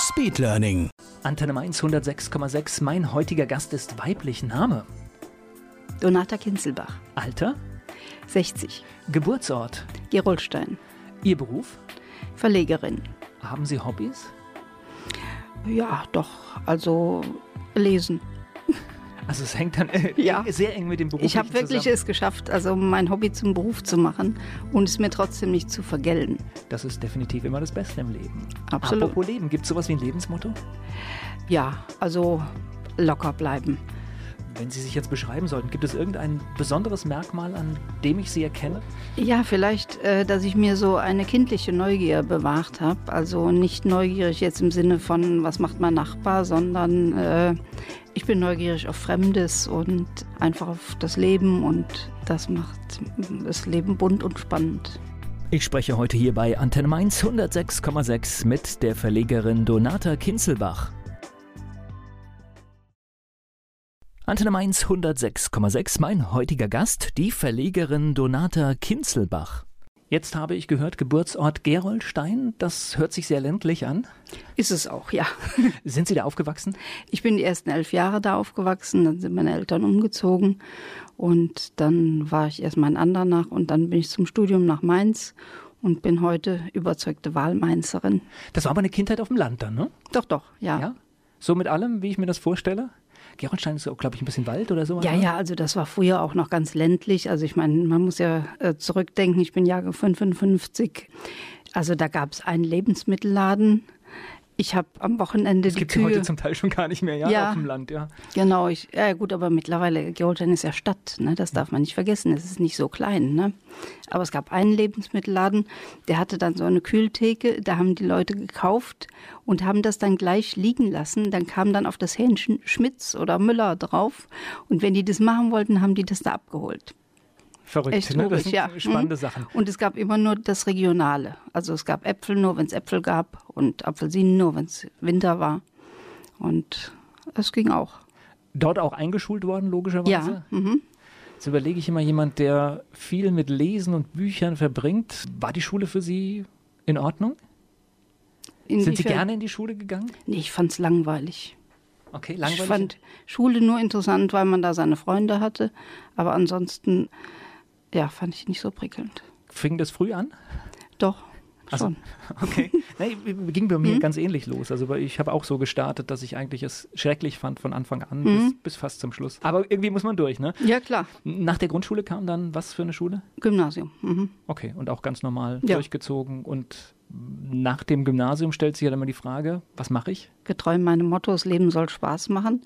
Speedlearning. Antenne Mainz 106,6. Mein heutiger Gast ist weiblich Name. Donata Kinzelbach, Alter, 60, Geburtsort, Gerolstein, Ihr Beruf. Verlegerin. Haben Sie Hobbys? Ja, doch, also lesen. Also es hängt dann äh, Ja. sehr eng mit dem Beruf Ich habe wirklich zusammen. es geschafft, also mein Hobby zum Beruf zu machen und es mir trotzdem nicht zu vergelten. Das ist definitiv immer das Beste im Leben. Absolut. Apropos Leben, gibt es sowas wie ein Lebensmotto? Ja, also locker bleiben. Wenn Sie sich jetzt beschreiben sollten, gibt es irgendein besonderes Merkmal, an dem ich Sie erkenne? Ja, vielleicht, äh, dass ich mir so eine kindliche Neugier bewahrt habe. Also nicht neugierig jetzt im Sinne von, was macht mein Nachbar, sondern äh, ich bin neugierig auf Fremdes und einfach auf das Leben und das macht das Leben bunt und spannend. Ich spreche heute hier bei Antenne Mainz 106,6 mit der Verlegerin Donata Kinzelbach. Antenne Mainz 106,6, mein heutiger Gast, die Verlegerin Donata Kinzelbach. Jetzt habe ich gehört, Geburtsort Gerolstein, das hört sich sehr ländlich an. Ist es auch, ja. Sind Sie da aufgewachsen? Ich bin die ersten elf Jahre da aufgewachsen, dann sind meine Eltern umgezogen und dann war ich erstmal in Andernach und dann bin ich zum Studium nach Mainz und bin heute überzeugte Wahlmainzerin. Das war aber eine Kindheit auf dem Land dann, ne? Doch, doch, ja. Ja? So mit allem, wie ich mir das vorstelle? Gerolstein ist, glaube ich, ein bisschen Wald oder sowas. Ja, ne? ja, also das war früher auch noch ganz ländlich. Also ich meine, man muss ja äh, zurückdenken, ich bin Jahre 55. Also da gab es einen Lebensmittelladen. Ich habe am Wochenende Das die gibt es ja Kühe. heute zum Teil schon gar nicht mehr, ja, Ja. auf dem Land, ja. Genau, ich, ja gut, aber mittlerweile, Gerolstein ist ja Stadt, ne? das darf man nicht vergessen, es ist nicht so klein. Ne? Aber es gab einen Lebensmittelladen, der hatte dann so eine Kühltheke, da haben die Leute gekauft und haben das dann gleich liegen lassen. Dann kam dann auf das Hähnchen Schmitz oder Müller drauf und wenn die das machen wollten, haben die das da abgeholt. Verrückt, Echt ne? Das sind ja. spannende Mhm. Sachen. Und es gab immer nur das Regionale. Also es gab Äpfel nur, wenn es Äpfel gab und Apfelsinen nur, wenn es Winter war. Und es ging auch. Dort auch eingeschult worden, logischerweise. Ja, mhm. Jetzt überlege ich immer jemand, der viel mit Lesen und Büchern verbringt. War die Schule für Sie in Ordnung? Sind Sie gerne in die Schule gegangen? Nee, ich fand's langweilig. Okay, Ich langweilig. fand Schule nur interessant, weil man da seine Freunde hatte. Aber ansonsten, ja, fand ich nicht so prickelnd. Fing das früh an? Doch, Also- schon. Okay. nee, ging bei Mhm. mir ganz ähnlich los. Also ich habe auch so gestartet, dass ich eigentlich es schrecklich fand von Anfang an Mhm. bis, bis fast zum Schluss. Aber irgendwie muss man durch, ne? Ja, klar. Nach der Grundschule kam dann was für eine Schule? Gymnasium. Mhm. Okay, und auch ganz normal Ja. durchgezogen. Und nach dem Gymnasium stellt sich ja dann immer die Frage, was mache ich? Getreu meinem Motto, das Leben soll Spaß machen.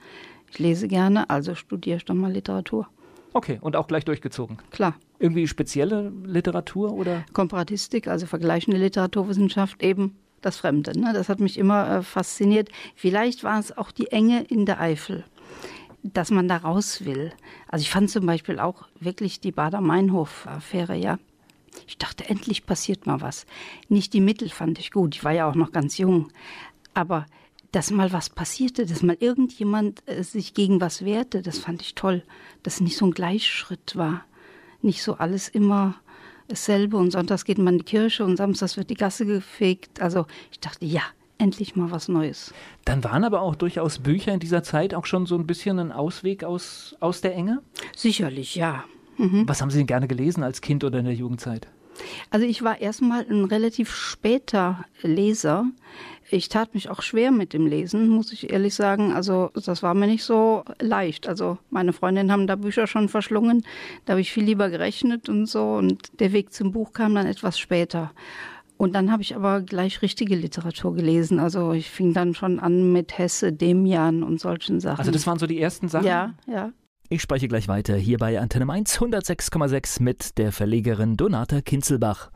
Ich lese gerne, also studiere ich doch mal Literatur. Okay, und auch gleich durchgezogen. Klar. Irgendwie spezielle Literatur oder? Komparatistik, also vergleichende Literaturwissenschaft, eben das Fremde. Ne? Das hat mich immer äh, fasziniert. Vielleicht war es auch die Enge in der Eifel, dass man da raus will. Also ich fand zum Beispiel auch wirklich die Bader-Meinhof-Affäre, ja. Ich dachte, endlich passiert mal was. Nicht die Mittel fand ich gut, ich war ja auch noch ganz jung. Aber dass mal was passierte, dass mal irgendjemand äh, sich gegen was wehrte, das fand ich toll. Dass nicht so ein Gleichschritt war. Nicht so alles immer dasselbe und sonntags geht man in die Kirche und samstags wird die Gasse gefegt. Also ich dachte, ja, endlich mal was Neues. Dann waren aber auch durchaus Bücher in dieser Zeit auch schon so ein bisschen ein Ausweg aus, aus der Enge. Sicherlich, ja. Was haben Sie denn gerne gelesen als Kind oder in der Jugendzeit? Also ich war erstmal ein relativ später Leser. Ich tat mich auch schwer mit dem Lesen, muss ich ehrlich sagen. Also das war mir nicht so leicht. Also meine Freundinnen haben da Bücher schon verschlungen. Da habe ich viel lieber gerechnet und so. Und der Weg zum Buch kam dann etwas später. Und dann habe ich aber gleich richtige Literatur gelesen. Also ich fing dann schon an mit Hesse, Demian und solchen Sachen. Also das waren so die ersten Sachen? ja, ja. Ich spreche gleich weiter hier bei Antenne 1 106,6 mit der Verlegerin Donata Kinzelbach.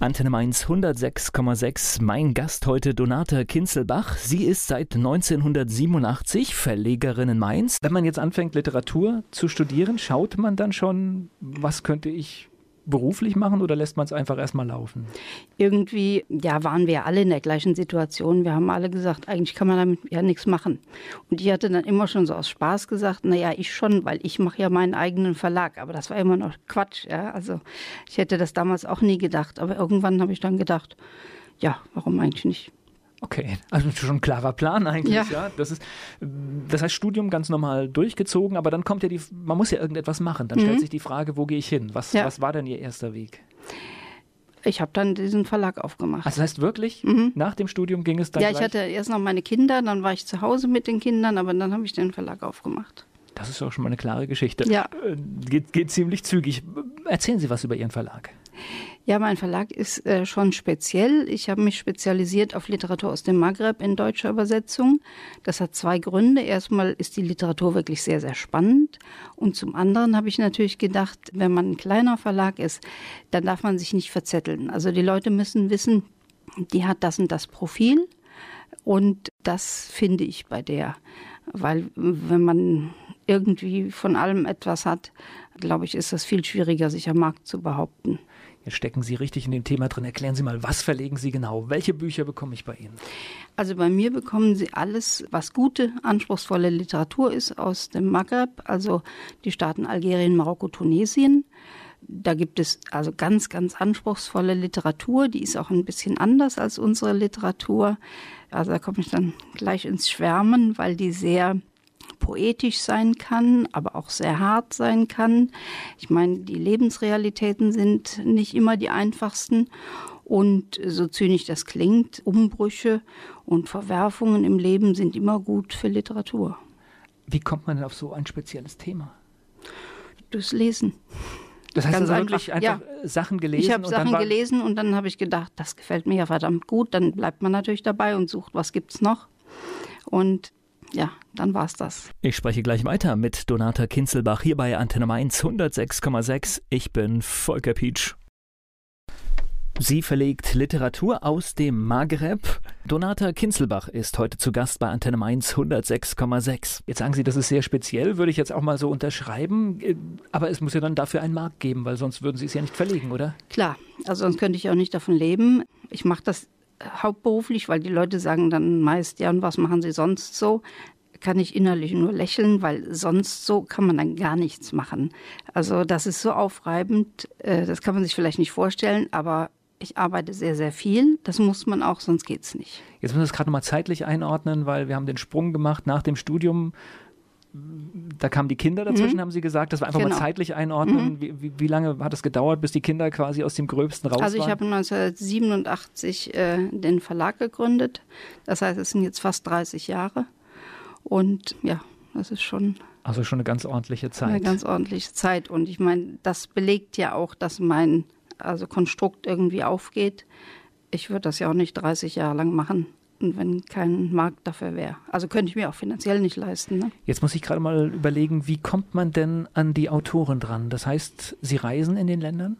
Antenne Mainz 106,6. Mein Gast heute Donata Kinzelbach. Sie ist seit 1987 Verlegerin in Mainz. Wenn man jetzt anfängt, Literatur zu studieren, schaut man dann schon, was könnte ich beruflich machen oder lässt man es einfach erstmal laufen? Irgendwie, ja, waren wir alle in der gleichen Situation. Wir haben alle gesagt, eigentlich kann man damit ja nichts machen. Und ich hatte dann immer schon so aus Spaß gesagt, naja, ich schon, weil ich mache ja meinen eigenen Verlag. Aber das war immer noch Quatsch. Ja? Also ich hätte das damals auch nie gedacht. Aber irgendwann habe ich dann gedacht, ja, warum eigentlich nicht? Okay, also schon ein klarer Plan eigentlich, ja. ja. Das ist, das heißt Studium ganz normal durchgezogen, aber dann kommt ja die, man muss ja irgendetwas machen. Dann mhm. stellt sich die Frage, wo gehe ich hin? Was, ja. was war denn Ihr erster Weg? Ich habe dann diesen Verlag aufgemacht. Also das heißt wirklich, mhm. nach dem Studium ging es dann Ja, ich hatte erst noch meine Kinder, dann war ich zu Hause mit den Kindern, aber dann habe ich den Verlag aufgemacht. Das ist auch schon mal eine klare Geschichte. Ja. Äh, geht, geht ziemlich zügig. Erzählen Sie was über Ihren Verlag. Ja, mein Verlag ist äh, schon speziell. Ich habe mich spezialisiert auf Literatur aus dem Maghreb in deutscher Übersetzung. Das hat zwei Gründe. Erstmal ist die Literatur wirklich sehr, sehr spannend. Und zum anderen habe ich natürlich gedacht, wenn man ein kleiner Verlag ist, dann darf man sich nicht verzetteln. Also die Leute müssen wissen, die hat das und das Profil. Und das finde ich bei der. Weil wenn man irgendwie von allem etwas hat, glaube ich, ist es viel schwieriger, sich am Markt zu behaupten. Jetzt stecken Sie richtig in dem Thema drin. Erklären Sie mal, was verlegen Sie genau? Welche Bücher bekomme ich bei Ihnen? Also bei mir bekommen Sie alles, was gute, anspruchsvolle Literatur ist aus dem Maghreb, also die Staaten Algerien, Marokko, Tunesien. Da gibt es also ganz, ganz anspruchsvolle Literatur. Die ist auch ein bisschen anders als unsere Literatur. Also da komme ich dann gleich ins Schwärmen, weil die sehr poetisch sein kann, aber auch sehr hart sein kann. Ich meine, die Lebensrealitäten sind nicht immer die einfachsten. Und so zynisch das klingt, Umbrüche und Verwerfungen im Leben sind immer gut für Literatur. Wie kommt man denn auf so ein spezielles Thema? Durchs Lesen. Das heißt Ganz also wirklich einfach, einfach ja. Sachen gelesen? Ich habe Sachen gelesen und dann habe ich gedacht, das gefällt mir ja verdammt gut. Dann bleibt man natürlich dabei und sucht, was gibt es noch. Und ja, dann war's das. Ich spreche gleich weiter mit Donata Kinzelbach hier bei Antenne Mainz 106,6. Ich bin Volker Pietsch. Sie verlegt Literatur aus dem Maghreb. Donata Kinzelbach ist heute zu Gast bei Antenne Mainz 106,6. Jetzt sagen Sie, das ist sehr speziell, würde ich jetzt auch mal so unterschreiben. Aber es muss ja dann dafür einen Markt geben, weil sonst würden Sie es ja nicht verlegen, oder? Klar, also sonst könnte ich auch nicht davon leben. Ich mache das hauptberuflich, weil die Leute sagen dann meist, ja, und was machen sie sonst so? Kann ich innerlich nur lächeln, weil sonst so kann man dann gar nichts machen. Also das ist so aufreibend, äh, das kann man sich vielleicht nicht vorstellen, aber ich arbeite sehr, sehr viel. Das muss man auch, sonst geht es nicht. Jetzt müssen wir es gerade mal zeitlich einordnen, weil wir haben den Sprung gemacht nach dem Studium da kamen die Kinder dazwischen, mhm. haben Sie gesagt. Das war einfach genau. mal zeitlich einordnen. Mhm. Wie, wie, wie, lange hat es gedauert, bis die Kinder quasi aus dem Gröbsten raus Also ich waren? habe 1987 äh, den Verlag gegründet. Das heißt, es sind jetzt fast 30 Jahre. Und ja, das ist schon. Also schon eine ganz ordentliche Zeit. Eine ganz ordentliche Zeit. Und ich meine, das belegt ja auch, dass mein also Konstrukt irgendwie aufgeht. Ich würde das ja auch nicht 30 Jahre lang machen wenn kein Markt dafür wäre. Also könnte ich mir auch finanziell nicht leisten. Ne? Jetzt muss ich gerade mal überlegen, wie kommt man denn an die Autoren dran? Das heißt, Sie reisen in den Ländern?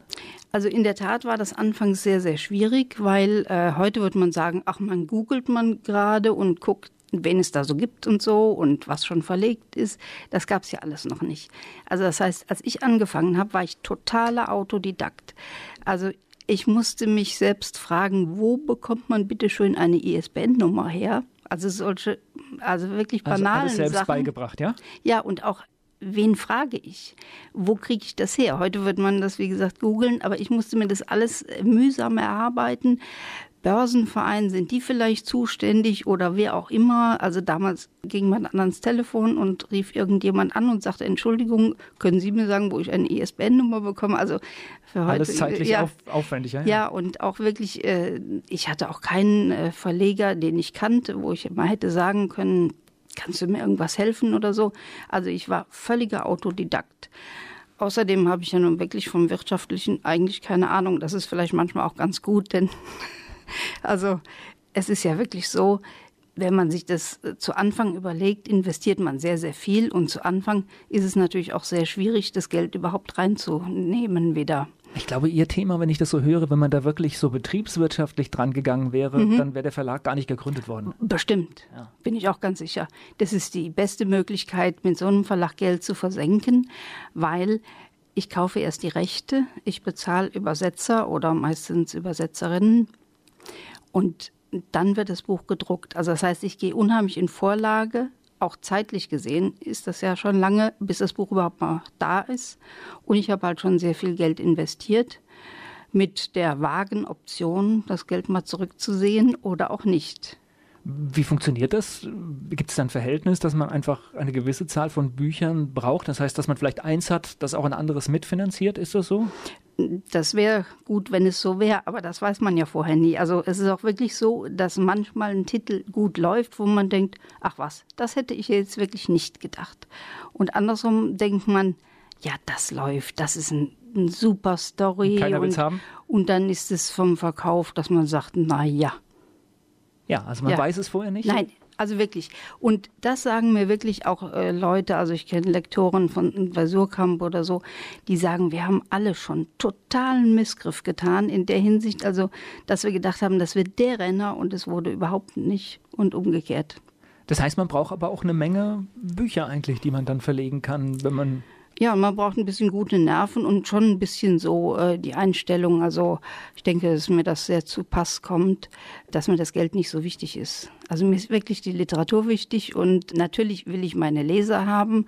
Also in der Tat war das anfangs sehr, sehr schwierig, weil äh, heute würde man sagen, ach, man googelt man gerade und guckt, wen es da so gibt und so und was schon verlegt ist. Das gab es ja alles noch nicht. Also das heißt, als ich angefangen habe, war ich totaler Autodidakt. Also ich musste mich selbst fragen, wo bekommt man bitte schön eine ISBN-Nummer her? Also solche, also wirklich banalen also alles selbst Sachen. beigebracht, ja? Ja, und auch wen frage ich? Wo kriege ich das her? Heute wird man das, wie gesagt, googeln, aber ich musste mir das alles mühsam erarbeiten. Börsenverein, sind die vielleicht zuständig oder wer auch immer? Also damals ging man dann ans Telefon und rief irgendjemand an und sagte, Entschuldigung, können Sie mir sagen, wo ich eine ISBN-Nummer bekomme? Also für heute. Alles zeitlich ja, auf, aufwendig, ja, ja. Ja, und auch wirklich, äh, ich hatte auch keinen äh, Verleger, den ich kannte, wo ich mal hätte sagen können, kannst du mir irgendwas helfen oder so? Also ich war völliger Autodidakt. Außerdem habe ich ja nun wirklich vom Wirtschaftlichen eigentlich keine Ahnung. Das ist vielleicht manchmal auch ganz gut, denn also es ist ja wirklich so, wenn man sich das äh, zu Anfang überlegt, investiert man sehr, sehr viel. Und zu Anfang ist es natürlich auch sehr schwierig, das Geld überhaupt reinzunehmen wieder. Ich glaube, Ihr Thema, wenn ich das so höre, wenn man da wirklich so betriebswirtschaftlich dran gegangen wäre, mhm. dann wäre der Verlag gar nicht gegründet worden. Bestimmt, ja. bin ich auch ganz sicher. Das ist die beste Möglichkeit, mit so einem Verlag Geld zu versenken, weil ich kaufe erst die Rechte, ich bezahle Übersetzer oder meistens Übersetzerinnen und dann wird das Buch gedruckt. Also das heißt, ich gehe unheimlich in Vorlage, auch zeitlich gesehen ist das ja schon lange, bis das Buch überhaupt mal da ist. Und ich habe halt schon sehr viel Geld investiert mit der vagen Option, das Geld mal zurückzusehen oder auch nicht. Wie funktioniert das? Gibt es da ein Verhältnis, dass man einfach eine gewisse Zahl von Büchern braucht? Das heißt, dass man vielleicht eins hat, das auch ein anderes mitfinanziert? Ist das so? Das wäre gut, wenn es so wäre, aber das weiß man ja vorher nie. Also es ist auch wirklich so, dass manchmal ein Titel gut läuft, wo man denkt, ach was, das hätte ich jetzt wirklich nicht gedacht. Und andersrum denkt man, ja, das läuft, das ist ein, ein super Story. Keiner will es haben. Und dann ist es vom Verkauf, dass man sagt, na ja. Ja, also man ja. weiß es vorher nicht. Nein, also wirklich. Und das sagen mir wirklich auch äh, Leute, also ich kenne Lektoren von bei oder so, die sagen, wir haben alle schon totalen Missgriff getan in der Hinsicht, also dass wir gedacht haben, das wird der Renner und es wurde überhaupt nicht und umgekehrt. Das heißt, man braucht aber auch eine Menge Bücher eigentlich, die man dann verlegen kann, wenn man ja, man braucht ein bisschen gute Nerven und schon ein bisschen so äh, die Einstellung. Also ich denke, dass mir das sehr zu Pass kommt, dass mir das Geld nicht so wichtig ist. Also mir ist wirklich die Literatur wichtig und natürlich will ich meine Leser haben,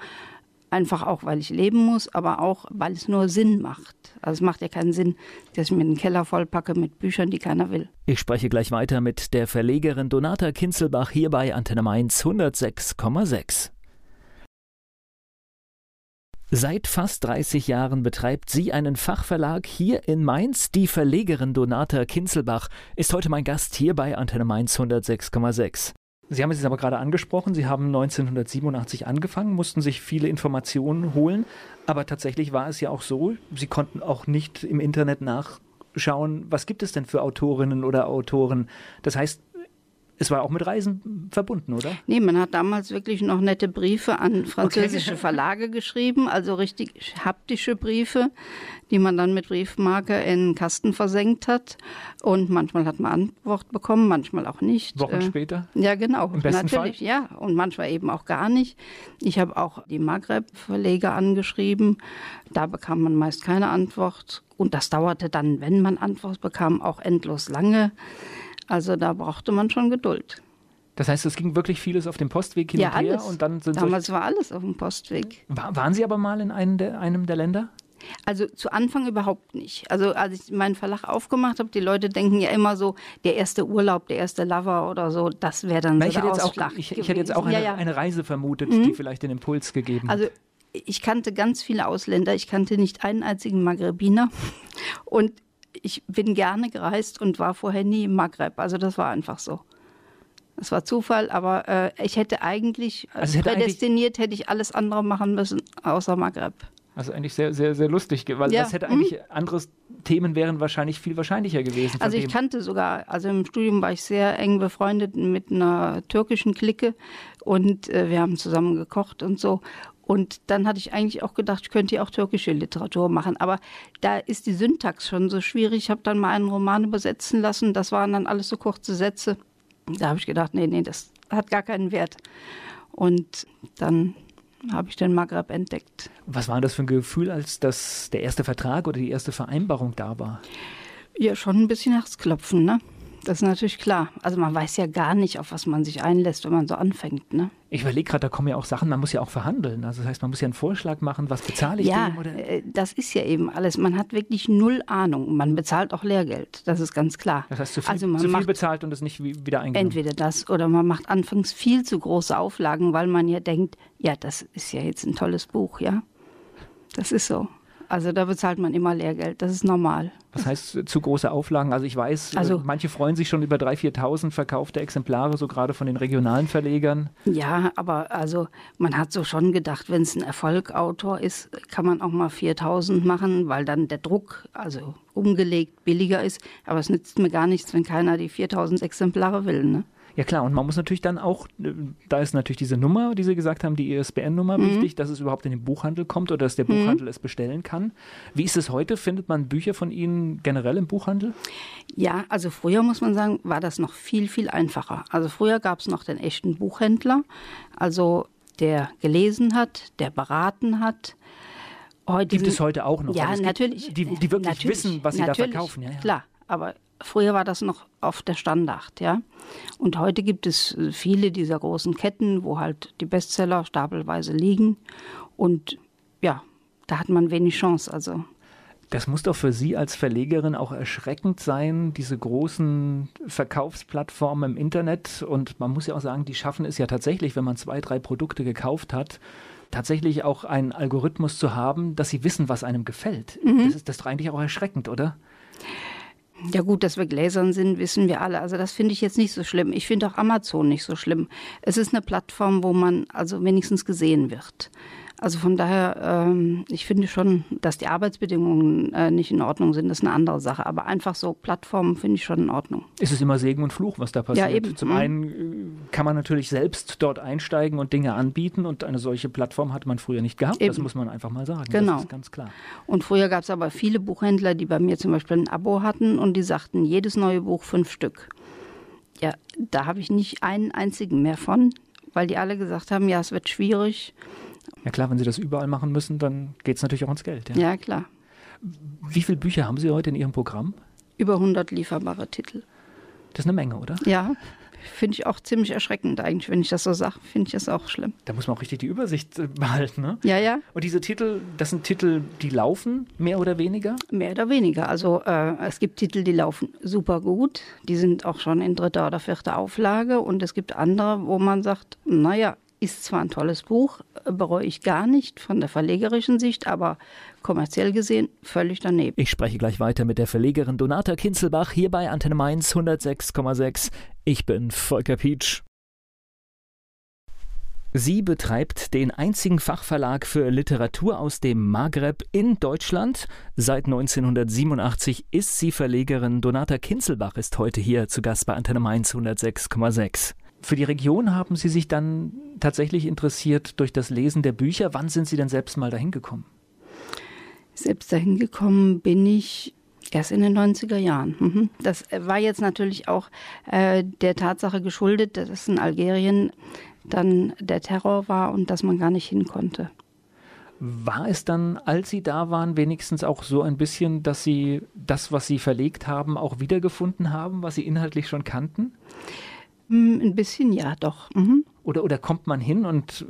einfach auch, weil ich leben muss, aber auch, weil es nur Sinn macht. Also es macht ja keinen Sinn, dass ich mir den Keller vollpacke mit Büchern, die keiner will. Ich spreche gleich weiter mit der Verlegerin Donata Kinzelbach hier bei Antenne Mainz 106,6. Seit fast 30 Jahren betreibt sie einen Fachverlag hier in Mainz. Die Verlegerin Donata Kinzelbach ist heute mein Gast hier bei Antenne Mainz 106,6. Sie haben es jetzt aber gerade angesprochen, Sie haben 1987 angefangen, mussten sich viele Informationen holen, aber tatsächlich war es ja auch so, Sie konnten auch nicht im Internet nachschauen, was gibt es denn für Autorinnen oder Autoren. Das heißt, es war auch mit Reisen verbunden, oder? Nee, man hat damals wirklich noch nette Briefe an französische okay. Verlage geschrieben, also richtig haptische Briefe, die man dann mit Briefmarke in den Kasten versenkt hat. Und manchmal hat man Antwort bekommen, manchmal auch nicht. Wochen äh, später? Ja, genau. Im besten Natürlich, Fall? ja. Und manchmal eben auch gar nicht. Ich habe auch die Maghreb-Verleger angeschrieben. Da bekam man meist keine Antwort. Und das dauerte dann, wenn man Antwort bekam, auch endlos lange. Also da brauchte man schon Geduld. Das heißt, es ging wirklich vieles auf dem Postweg hin ja, und her alles. und dann sind Damals war alles auf dem Postweg. War, waren Sie aber mal in einem der, einem der Länder? Also zu Anfang überhaupt nicht. Also als ich meinen Verlag aufgemacht habe, die Leute denken ja immer so, der erste Urlaub, der erste Lover oder so, das wäre dann Na, so ich hätte, auch, ich, ich, hätte jetzt auch eine, ja, ja. eine Reise vermutet, mhm. die vielleicht den Impuls gegeben hat. Also ich kannte ganz viele Ausländer, ich kannte nicht einen einzigen Maghrebiner und ich bin gerne gereist und war vorher nie im Maghreb. Also das war einfach so. Das war Zufall, aber äh, ich hätte eigentlich also hätte prädestiniert, hätte ich alles andere machen müssen, außer Maghreb. Also eigentlich sehr, sehr, sehr lustig, weil ja. das hätte eigentlich mhm. andere Themen wären wahrscheinlich viel wahrscheinlicher gewesen. Also ich dem. kannte sogar, also im Studium war ich sehr eng befreundet mit einer türkischen Clique und äh, wir haben zusammen gekocht und so. Und dann hatte ich eigentlich auch gedacht, ich könnte ja auch türkische Literatur machen. Aber da ist die Syntax schon so schwierig. Ich habe dann mal einen Roman übersetzen lassen. Das waren dann alles so kurze Sätze. Da habe ich gedacht, nee, nee, das hat gar keinen Wert. Und dann habe ich den Maghreb entdeckt. Was war das für ein Gefühl, als das der erste Vertrag oder die erste Vereinbarung da war? Ja, schon ein bisschen Herzklopfen, ne? Das ist natürlich klar. Also man weiß ja gar nicht, auf was man sich einlässt, wenn man so anfängt. Ne? Ich überlege gerade, da kommen ja auch Sachen, man muss ja auch verhandeln. Also das heißt, man muss ja einen Vorschlag machen, was bezahle ich ja, dem? Oder? Äh, das ist ja eben alles. Man hat wirklich null Ahnung. Man bezahlt auch Lehrgeld, das ist ganz klar. Das heißt, zu viel, also man zu viel bezahlt und es nicht wieder eingenommen. Entweder das oder man macht anfangs viel zu große Auflagen, weil man ja denkt, ja, das ist ja jetzt ein tolles Buch, ja. Das ist so. Also da bezahlt man immer Lehrgeld, das ist normal. Was heißt zu große Auflagen? Also ich weiß, äh, also, manche freuen sich schon über 3.000, 4.000 verkaufte Exemplare, so gerade von den regionalen Verlegern. Ja, aber also man hat so schon gedacht, wenn es ein Erfolgautor ist, kann man auch mal 4.000 machen, weil dann der Druck, also umgelegt, billiger ist. Aber es nützt mir gar nichts, wenn keiner die 4.000 Exemplare will. Ne? Ja klar, und man muss natürlich dann auch, äh, da ist natürlich diese Nummer, die Sie gesagt haben, die ISBN-Nummer mhm. wichtig, dass es überhaupt in den Buchhandel kommt oder dass der mhm. Buchhandel es bestellen kann. Wie ist es heute? Findet man Bücher von Ihnen generell im Buchhandel? Ja, also früher muss man sagen, war das noch viel, viel einfacher. Also früher gab es noch den echten Buchhändler, also der gelesen hat, der beraten hat. Heute Gibt es heute auch noch? Ja, also natürlich. Die, die wirklich natürlich, wissen, was sie da verkaufen. Ja, ja. Klar, aber Früher war das noch oft der Standard, ja. Und heute gibt es äh, viele dieser großen Ketten, wo halt die Bestseller stapelweise liegen. Und ja, da hat man wenig Chance. Also das muss doch für Sie als Verlegerin auch erschreckend sein, diese großen Verkaufsplattformen im Internet. Und man muss ja auch sagen, die schaffen es ja tatsächlich, wenn man zwei, drei Produkte gekauft hat, tatsächlich auch einen Algorithmus zu haben, dass sie wissen, was einem gefällt. Mhm. Das, ist, das ist doch eigentlich auch erschreckend, oder? Ja gut, dass wir gläsern sind, wissen wir alle. Also das finde ich jetzt nicht so schlimm. Ich finde auch Amazon nicht so schlimm. Es ist eine Plattform, wo man also wenigstens gesehen wird. Also von daher, ähm, ich finde schon, dass die Arbeitsbedingungen äh, nicht in Ordnung sind, das ist eine andere Sache. Aber einfach so Plattformen finde ich schon in Ordnung. Es ist immer Segen und Fluch, was da passiert. Ja, eben. Zum mhm. einen äh, kann man natürlich selbst dort einsteigen und Dinge anbieten und eine solche Plattform hat man früher nicht gehabt. Eben. Das muss man einfach mal sagen. Genau. Das ist ganz klar. Und früher gab es aber viele Buchhändler, die bei mir zum Beispiel ein Abo hatten und die sagten, jedes neue Buch fünf Stück. Ja, da habe ich nicht einen einzigen mehr von, weil die alle gesagt haben, ja, es wird schwierig. Ja klar, wenn Sie das überall machen müssen, dann geht es natürlich auch ins Geld. Ja. ja, klar. Wie viele Bücher haben Sie heute in Ihrem Programm? Über 100 lieferbare Titel. Das ist eine Menge, oder? Ja, finde ich auch ziemlich erschreckend eigentlich, wenn ich das so sage, finde ich das auch schlimm. Da muss man auch richtig die Übersicht äh, behalten, ne? Ja, ja. Und diese Titel, das sind Titel, die laufen, mehr oder weniger? Mehr oder weniger. Also äh, es gibt Titel, die laufen super gut, die sind auch schon in dritter oder vierter Auflage und es gibt andere, wo man sagt, naja, ist zwar ein tolles Buch, bereue ich gar nicht von der verlegerischen Sicht, aber kommerziell gesehen völlig daneben. Ich spreche gleich weiter mit der Verlegerin Donata Kinzelbach hier bei Antenne Mainz 106,6. Ich bin Volker Pietsch. Sie betreibt den einzigen Fachverlag für Literatur aus dem Maghreb in Deutschland. Seit 1987 ist sie Verlegerin. Donata Kinzelbach ist heute hier zu Gast bei Antenne Mainz 106,6. Für die Region haben Sie sich dann tatsächlich interessiert durch das Lesen der Bücher. Wann sind Sie denn selbst mal dahin gekommen? Selbst dahin gekommen bin ich erst in den 90er Jahren. Mhm. Das war jetzt natürlich auch äh, der Tatsache geschuldet, dass es in Algerien dann der Terror war und dass man gar nicht hin konnte. War es dann, als Sie da waren, wenigstens auch so ein bisschen, dass Sie das, was Sie verlegt haben, auch wiedergefunden haben, was Sie inhaltlich schon kannten? Ein bisschen ja, doch. Mhm. Oder, oder kommt man hin und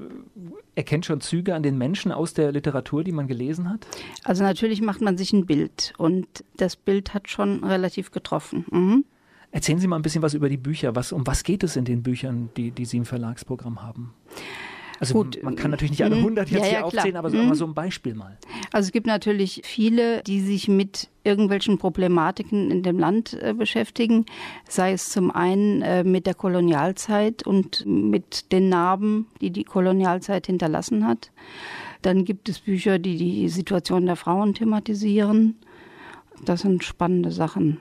erkennt schon Züge an den Menschen aus der Literatur, die man gelesen hat? Also natürlich macht man sich ein Bild und das Bild hat schon relativ getroffen. Mhm. Erzählen Sie mal ein bisschen was über die Bücher. Was, um was geht es in den Büchern, die, die Sie im Verlagsprogramm haben? Also Gut. man kann natürlich nicht alle 100 mhm. jetzt ja, ja, hier aufzählen, aber so, mhm. so ein Beispiel mal. Also es gibt natürlich viele, die sich mit irgendwelchen Problematiken in dem Land äh, beschäftigen, sei es zum einen äh, mit der Kolonialzeit und mit den Narben, die die Kolonialzeit hinterlassen hat. Dann gibt es Bücher, die die Situation der Frauen thematisieren. Das sind spannende Sachen.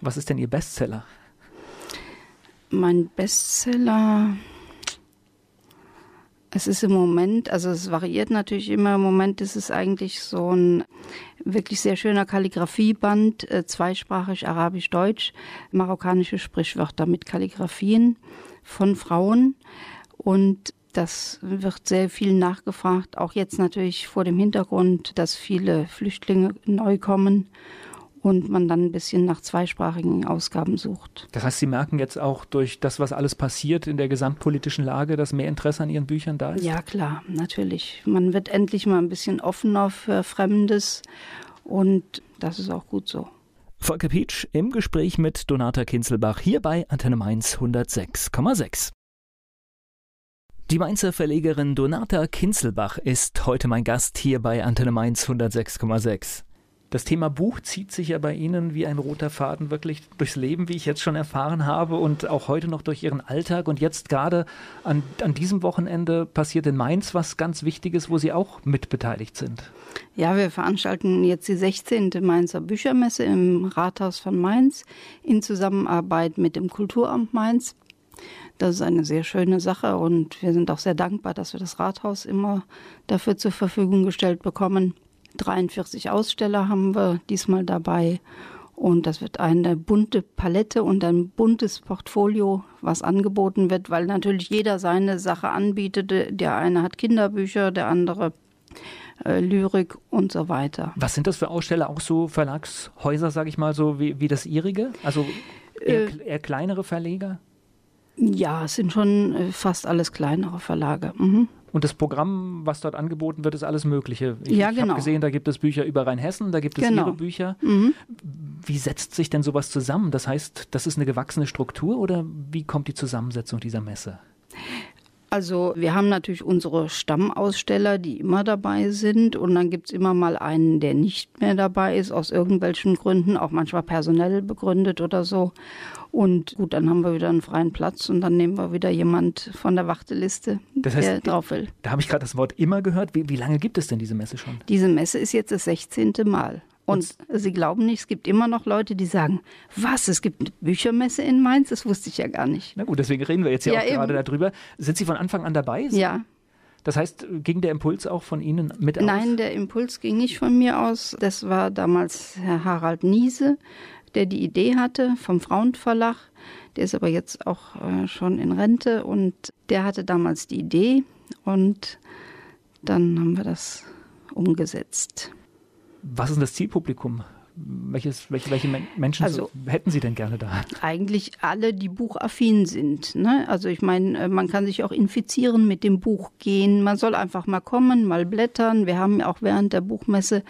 Was ist denn Ihr Bestseller? Mein Bestseller es ist im Moment, also es variiert natürlich immer. Im Moment ist es eigentlich so ein wirklich sehr schöner Kalligrafieband, äh, zweisprachig Arabisch-Deutsch, marokkanische Sprichwörter mit Kalligrafien von Frauen. Und das wird sehr viel nachgefragt, auch jetzt natürlich vor dem Hintergrund, dass viele Flüchtlinge neu kommen und man dann ein bisschen nach zweisprachigen Ausgaben sucht. Das heißt, Sie merken jetzt auch durch das, was alles passiert in der gesamtpolitischen Lage, dass mehr Interesse an Ihren Büchern da ist? Ja, klar, natürlich. Man wird endlich mal ein bisschen offener für Fremdes und das ist auch gut so. Volker Pietsch im Gespräch mit Donata Kinzelbach hier bei Antenne Mainz 106,6. Die Mainzer Verlegerin Donata Kinzelbach ist heute mein Gast hier bei Antenne Mainz 106,6. Das Thema Buch zieht sich ja bei Ihnen wie ein roter Faden wirklich durchs Leben, wie ich jetzt schon erfahren habe und auch heute noch durch Ihren Alltag. Und jetzt gerade an, an diesem Wochenende passiert in Mainz was ganz Wichtiges, wo Sie auch mitbeteiligt sind. Ja, wir veranstalten jetzt die 16. Mainzer Büchermesse im Rathaus von Mainz in Zusammenarbeit mit dem Kulturamt Mainz. Das ist eine sehr schöne Sache und wir sind auch sehr dankbar, dass wir das Rathaus immer dafür zur Verfügung gestellt bekommen. 43 Aussteller haben wir diesmal dabei und das wird eine bunte Palette und ein buntes Portfolio, was angeboten wird, weil natürlich jeder seine Sache anbietet. Der eine hat Kinderbücher, der andere äh, Lyrik und so weiter. Was sind das für Aussteller? Auch so Verlagshäuser, sage ich mal, so wie, wie das ihrige? Also eher, äh, eher kleinere Verleger? Ja, es sind schon äh, fast alles kleinere Verlage. Mhm. Und das Programm, was dort angeboten wird, ist alles Mögliche. Ich, ja, genau. habe gesehen, da gibt es Bücher über Rheinhessen, da gibt es genau. Ihre Bücher. Mhm. Wie setzt sich denn sowas zusammen? Das heißt, das ist eine gewachsene Struktur oder wie kommt die Zusammensetzung dieser Messe? Also wir haben natürlich unsere Stammaussteller, die immer dabei sind und dann gibt es immer mal einen, der nicht mehr dabei ist, aus irgendwelchen Gründen, auch manchmal personell begründet oder so. Und gut, dann haben wir wieder einen freien Platz und dann nehmen wir wieder jemand von der Warteliste, das heißt, der drauf will. Da habe ich gerade das Wort immer gehört. Wie, wie lange gibt es denn diese Messe schon? Diese Messe ist jetzt das 16. Mal. Und Sie glauben nicht, es gibt immer noch Leute, die sagen, was, es gibt eine Büchermesse in Mainz? Das wusste ich ja gar nicht. Na gut, deswegen reden wir jetzt ja, Ja, auch gerade eben. darüber. Sind Sie von Anfang an dabei? Ja, Das heißt, ging der Impuls auch von Ihnen mit aus? Nein, der Impuls ging nicht von mir aus. Das war damals Herr Harald Niese, der die Idee hatte vom Frauenverlag. Der ist aber jetzt auch äh, schon in Rente und der hatte damals die Idee und dann haben wir das umgesetzt. Was ist denn das Zielpublikum? Welches, welche, welche Men- Menschen Also- so, hätten Sie denn gerne da? Eigentlich alle, die buchaffin sind. Ne? Also ich meine, äh, man kann sich auch infizieren mit dem Buch gehen. Man soll einfach mal kommen, mal blättern. Wir haben ja auch während der Buchmesse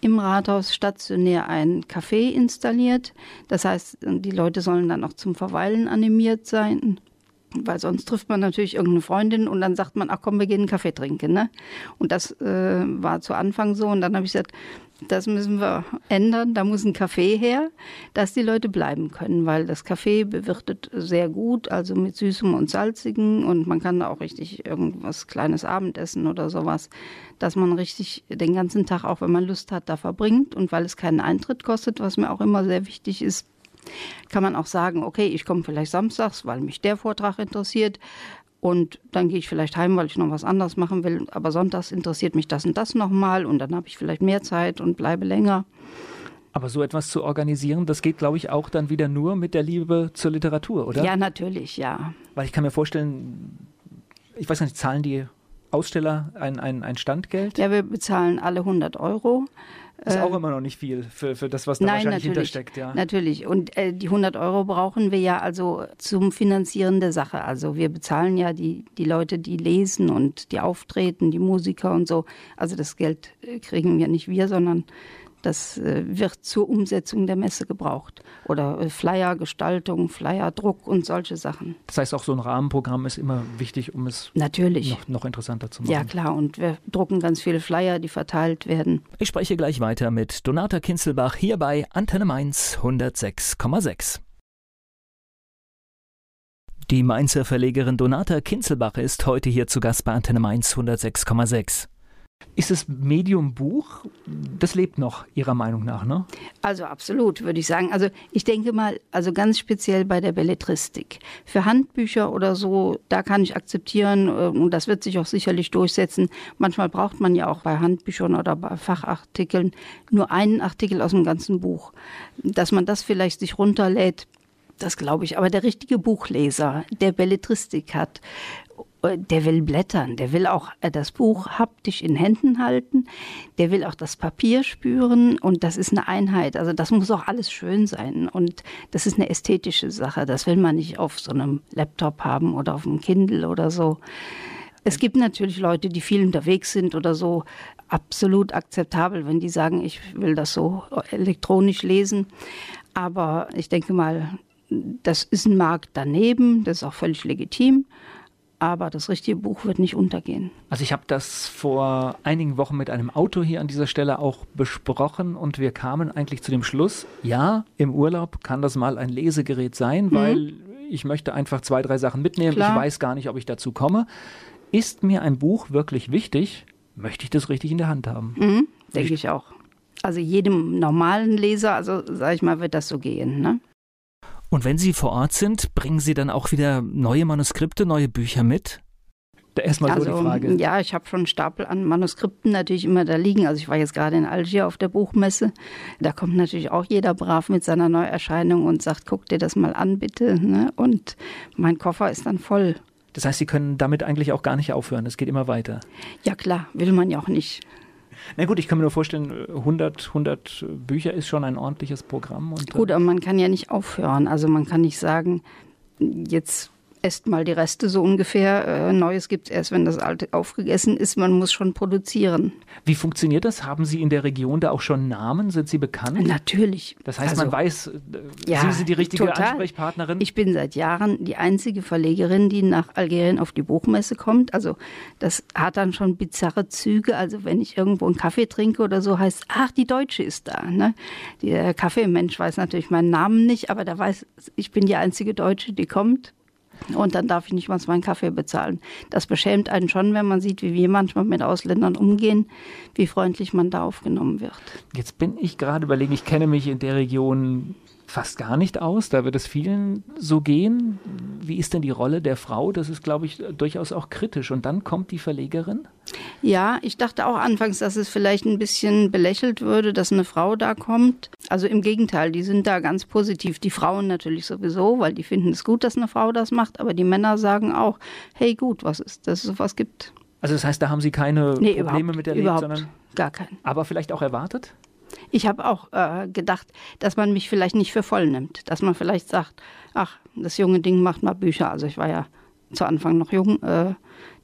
im Rathaus stationär ein Café installiert. Das heißt, die Leute sollen dann auch zum Verweilen animiert sein. Weil sonst trifft man natürlich irgendeine Freundin und dann sagt man, ach komm, wir gehen einen Kaffee trinken. Ne? Und das äh, war zu Anfang so. Und dann habe ich gesagt, das müssen wir ändern. Da muss ein Kaffee her, dass die Leute bleiben können, weil das Kaffee bewirtet sehr gut, also mit Süßem und Salzigem. Und man kann da auch richtig irgendwas kleines Abendessen oder sowas, dass man richtig den ganzen Tag, auch wenn man Lust hat, da verbringt. Und weil es keinen Eintritt kostet, was mir auch immer sehr wichtig ist, kann man auch sagen, okay, ich komme vielleicht samstags, weil mich der Vortrag interessiert. Und dann gehe ich vielleicht heim, weil ich noch was anderes machen will. Aber sonntags interessiert mich das und das nochmal. Und dann habe ich vielleicht mehr Zeit und bleibe länger. Aber so etwas zu organisieren, das geht, glaube ich, auch dann wieder nur mit der Liebe zur Literatur, oder? Ja, natürlich, ja. Weil ich kann mir vorstellen, ich weiß gar nicht, zahlen die Aussteller ein, ein, ein Standgeld? Ja, wir bezahlen alle 100 Euro. Ist Äh, auch immer noch nicht viel für, für das, was da Nein, wahrscheinlich natürlich. hintersteckt. Ja. Natürlich. Und äh, die 100 Euro brauchen wir ja also zum Finanzieren der Sache. Also wir bezahlen ja die, die Leute, die lesen und die auftreten, die Musiker und so. Also das Geld äh, kriegen wir nicht wir, sondern das äh, wird zur Umsetzung der Messe gebraucht. Oder äh, Flyer, Gestaltung, Flyer, Druck und solche Sachen. Das heißt, auch so ein Rahmenprogramm ist immer wichtig, um es Natürlich. noch, noch interessanter zu machen. Ja, klar. Und wir drucken ganz viele Flyer, die verteilt werden. Ich spreche gleich weiter mit Donata Kinzelbach hier bei Antenne Mainz 106,6. Die Mainzer Verlegerin Donata Kinzelbach ist heute hier zu Gast bei Antenne Mainz 106,6. Ist das Medium Buch, das lebt noch Ihrer Meinung nach, ne? Also absolut, würde ich sagen. Also ich denke mal, also ganz speziell bei der Belletristik. Für Handbücher oder so, da kann ich akzeptieren, äh, und das wird sich auch sicherlich durchsetzen. Manchmal braucht man ja auch bei Handbüchern oder bei Fachartikeln nur einen Artikel aus dem ganzen Buch. Dass man das vielleicht sich runterlädt, das glaube ich. Aber der richtige Buchleser, der Belletristik hat, der will blättern, der will auch äh, das Buch haptisch in Händen halten, der will auch das Papier spüren und das ist eine Einheit. Also das muss auch alles schön sein und das ist eine ästhetische Sache. Das will man nicht auf so einem Laptop haben oder auf einem Kindle oder so. Es gibt natürlich Leute, die viel unterwegs sind oder so, absolut akzeptabel, wenn die sagen, ich will das so elektronisch lesen. Aber ich denke mal, das ist ein Markt daneben, das ist auch völlig legitim. Aber das richtige Buch wird nicht untergehen. Also ich habe das vor einigen Wochen mit einem Autor hier an dieser Stelle auch besprochen und wir kamen eigentlich zu dem Schluss, ja, im Urlaub kann das mal ein Lesegerät sein, weil ich möchte einfach zwei, drei Sachen mitnehmen. Klar. Ich weiß gar nicht, ob ich dazu komme. Ist mir ein Buch wirklich wichtig? Möchte ich das richtig in der Hand haben? Mhm, denke ich auch. Also jedem normalen Leser, also sage ich mal, wird das so gehen. Ne? Und wenn Sie vor Ort sind, bringen Sie dann auch wieder neue Manuskripte, neue Bücher mit? Erstmal also, so die Frage. Ja, ich habe schon einen Stapel an Manuskripten natürlich immer da liegen. Also ich war jetzt gerade in Algier auf der Buchmesse. Da kommt natürlich auch jeder brav mit seiner Neuerscheinung und sagt, guck dir das mal an, bitte. Ne? Und mein Koffer ist dann voll. Das heißt, Sie können damit eigentlich auch gar nicht aufhören. Es geht immer weiter. Ja klar, will man ja auch nicht. Na gut, ich kann mir nur vorstellen, 100, 100 Bücher ist schon ein ordentliches Programm. Und, gut, aber man kann ja nicht aufhören. Also man kann nicht sagen, jetzt esst mal die Reste so ungefähr. Äh, Neues gibt es erst, wenn das alte aufgegessen ist. Man muss schon produzieren. Wie funktioniert das? Haben Sie in der Region da auch schon Namen? Sind Sie bekannt? Natürlich. Das heißt, also, man weiß, äh, ja, Sie sind die richtige total. Ansprechpartnerin? Ich bin seit Jahren die einzige Verlegerin, die nach Algerien auf die Buchmesse kommt. Also das hat dann schon bizarre Züge. Also wenn ich irgendwo einen Kaffee trinke oder so, heißt ach, die Deutsche ist da. Ne? Der Kaffeemensch weiß natürlich meinen Namen nicht, aber der weiß, ich bin die einzige Deutsche, die kommt. Und dann darf ich nicht mal meinen Kaffee bezahlen. Das beschämt einen schon, wenn man sieht, wie wir manchmal mit Ausländern umgehen, wie freundlich man da aufgenommen wird. Jetzt bin ich gerade überlegen, ich kenne mich in der Region fast gar nicht aus. Da wird es vielen so gehen. Wie ist denn die Rolle der Frau? Das ist, glaube ich, durchaus auch kritisch. Und dann kommt die Verlegerin? Ja, ich dachte auch anfangs, dass es vielleicht ein bisschen belächelt würde, dass eine Frau da kommt. Also im Gegenteil, die sind da ganz positiv. Die Frauen natürlich sowieso, weil die finden es gut, dass eine Frau das macht. Aber die Männer sagen auch, hey gut, was ist, dass es sowas gibt. Also das heißt, da haben Sie keine nee, Probleme mit der Überhaupt, sondern gar keinen. Aber vielleicht auch erwartet? Ich habe auch äh, gedacht, dass man mich vielleicht nicht für voll nimmt, dass man vielleicht sagt, ach, das junge Ding macht mal Bücher. Also ich war ja zu Anfang noch jung, äh,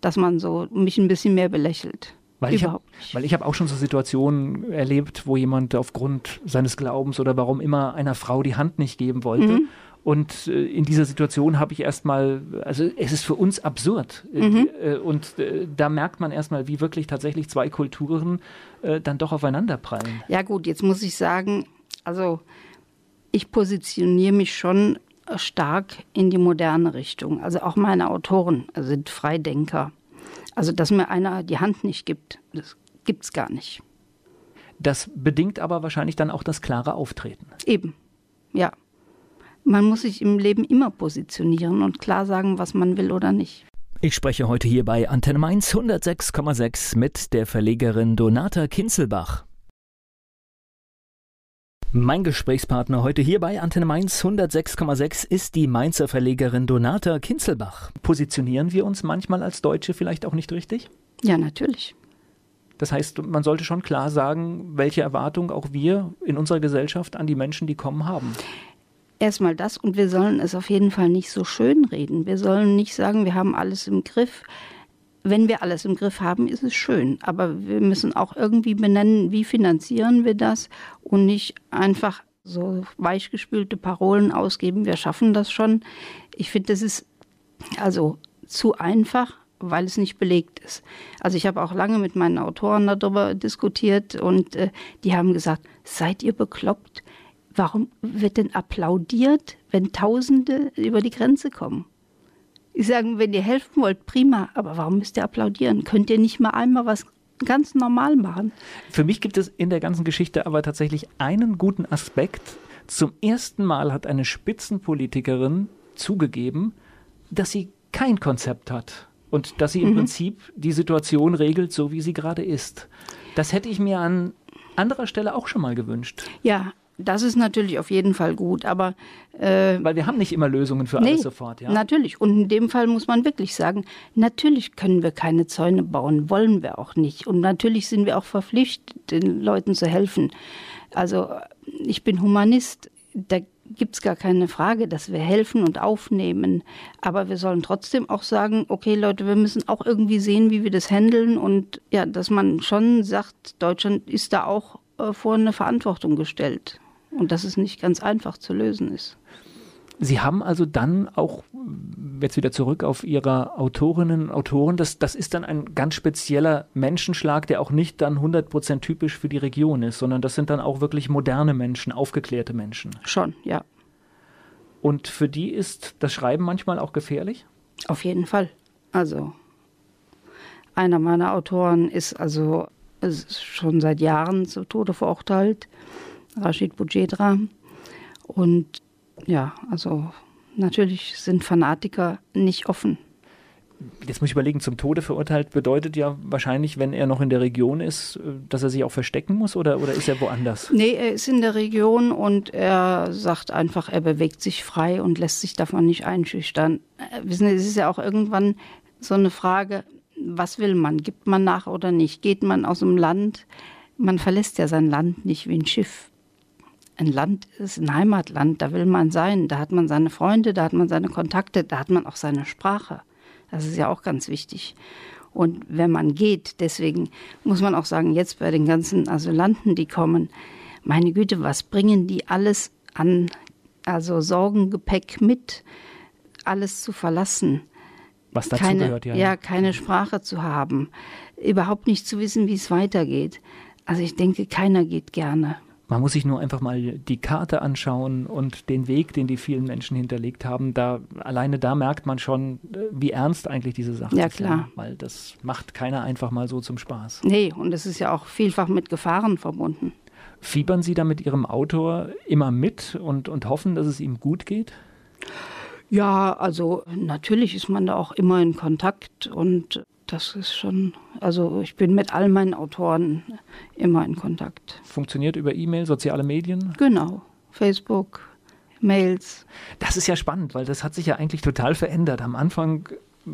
dass man so mich ein bisschen mehr belächelt. Weil ich habe hab auch schon so Situationen erlebt, wo jemand aufgrund seines Glaubens oder warum immer einer Frau die Hand nicht geben wollte. Mhm. Und äh, in dieser Situation habe ich erstmal, also es ist für uns absurd. Mhm. Äh, und äh, da merkt man erstmal, wie wirklich tatsächlich zwei Kulturen äh, dann doch aufeinanderprallen. Ja gut, jetzt muss ich sagen, also ich positioniere mich schon stark in die moderne Richtung. Also auch meine Autoren sind Freidenker. Also dass mir einer die Hand nicht gibt, das gibt es gar nicht. Das bedingt aber wahrscheinlich dann auch das klare Auftreten. Eben, ja. Man muss sich im Leben immer positionieren und klar sagen, was man will oder nicht. Ich spreche heute hier bei Antenne Mainz 106,6 mit der Verlegerin Donata Kinzelbach. Mein Gesprächspartner heute hier bei Antenne Mainz 106,6 ist die Mainzer Verlegerin Donata Kinzelbach. Positionieren wir uns manchmal als Deutsche vielleicht auch nicht richtig? Ja, natürlich. Das heißt, man sollte schon klar sagen, welche Erwartungen auch wir in unserer Gesellschaft an die Menschen, die kommen, haben. Erstmal das und wir sollen es auf jeden Fall nicht so schön reden. Wir sollen nicht sagen, wir haben alles im Griff. Wenn wir alles im Griff haben, ist es schön. Aber wir müssen auch irgendwie benennen, wie finanzieren wir das und nicht einfach so weichgespülte Parolen ausgeben, wir schaffen das schon. Ich finde, das ist also zu einfach, weil es nicht belegt ist. Also ich habe auch lange mit meinen Autoren darüber diskutiert und äh, die haben gesagt, seid ihr bekloppt? Warum wird denn applaudiert, wenn Tausende über die Grenze kommen? Ich sage, wenn ihr helfen wollt, prima, aber warum müsst ihr applaudieren? Könnt ihr nicht mal einmal was ganz normal machen? Für mich gibt es in der ganzen Geschichte aber tatsächlich einen guten Aspekt. Zum ersten Mal hat eine Spitzenpolitikerin zugegeben, dass sie kein Konzept hat und dass sie im mhm. Prinzip die Situation regelt, so wie sie gerade ist. Das hätte ich mir an anderer Stelle auch schon mal gewünscht. Ja, das ist natürlich auf jeden Fall gut, aber äh, weil wir haben nicht immer Lösungen für nee, alles sofort, ja. Natürlich und in dem Fall muss man wirklich sagen, natürlich können wir keine Zäune bauen, wollen wir auch nicht und natürlich sind wir auch verpflichtet, den Leuten zu helfen. Also ich bin Humanist, da gibt es gar keine Frage, dass wir helfen und aufnehmen. Aber wir sollen trotzdem auch sagen, okay Leute, wir müssen auch irgendwie sehen, wie wir das handeln und ja, dass man schon sagt, Deutschland ist da auch äh, vor eine Verantwortung gestellt und dass es nicht ganz einfach zu lösen ist. Sie haben also dann auch, jetzt wieder zurück auf Ihre Autorinnen und Autoren, das, das ist dann ein ganz spezieller Menschenschlag, der auch nicht dann 100% typisch für die Region ist, sondern das sind dann auch wirklich moderne Menschen, aufgeklärte Menschen. Schon, ja. Und für die ist das Schreiben manchmal auch gefährlich? Auf jeden Fall. Also, einer meiner Autoren ist also ist schon seit Jahren zu Tode verurteilt. Rashid Boujedra. Und ja, also natürlich sind Fanatiker nicht offen. Jetzt muss ich überlegen, zum Tode verurteilt bedeutet ja wahrscheinlich, wenn er noch in der Region ist, dass er sich auch verstecken muss oder, oder ist er woanders? Nee, er ist in der Region und er sagt einfach, er bewegt sich frei und lässt sich davon nicht einschüchtern. Äh, wissen Sie, es ist ja auch irgendwann so eine Frage, was will man? Gibt man nach oder nicht? Geht man aus dem Land? Man verlässt ja sein Land nicht wie ein Schiff. Ein Land ist ein Heimatland, da will man sein, da hat man seine Freunde, da hat man seine Kontakte, da hat man auch seine Sprache. Das ist ja auch ganz wichtig. Und wenn man geht, deswegen muss man auch sagen, jetzt bei den ganzen Asylanten, die kommen, meine Güte, was bringen die alles an, also Sorgengepäck mit, alles zu verlassen? Was dazu keine, gehört, ja. Ja, keine Sprache zu haben, überhaupt nicht zu wissen, wie es weitergeht. Also ich denke, keiner geht gerne. Man muss sich nur einfach mal die Karte anschauen und den Weg, den die vielen Menschen hinterlegt haben. Da alleine da merkt man schon, wie ernst eigentlich diese Sache Ja, ist. klar. Weil das macht keiner einfach mal so zum Spaß. Nee, und es ist ja auch vielfach mit Gefahren verbunden. Fiebern Sie da mit Ihrem Autor immer mit und, und hoffen, dass es ihm gut geht? Ja, also natürlich ist man da auch immer in Kontakt und das ist schon, also ich bin mit all meinen Autoren immer in Kontakt. Funktioniert über E-Mail, soziale Medien? Genau, Facebook, Mails. Das ist ja spannend, weil das hat sich ja eigentlich total verändert. Am Anfang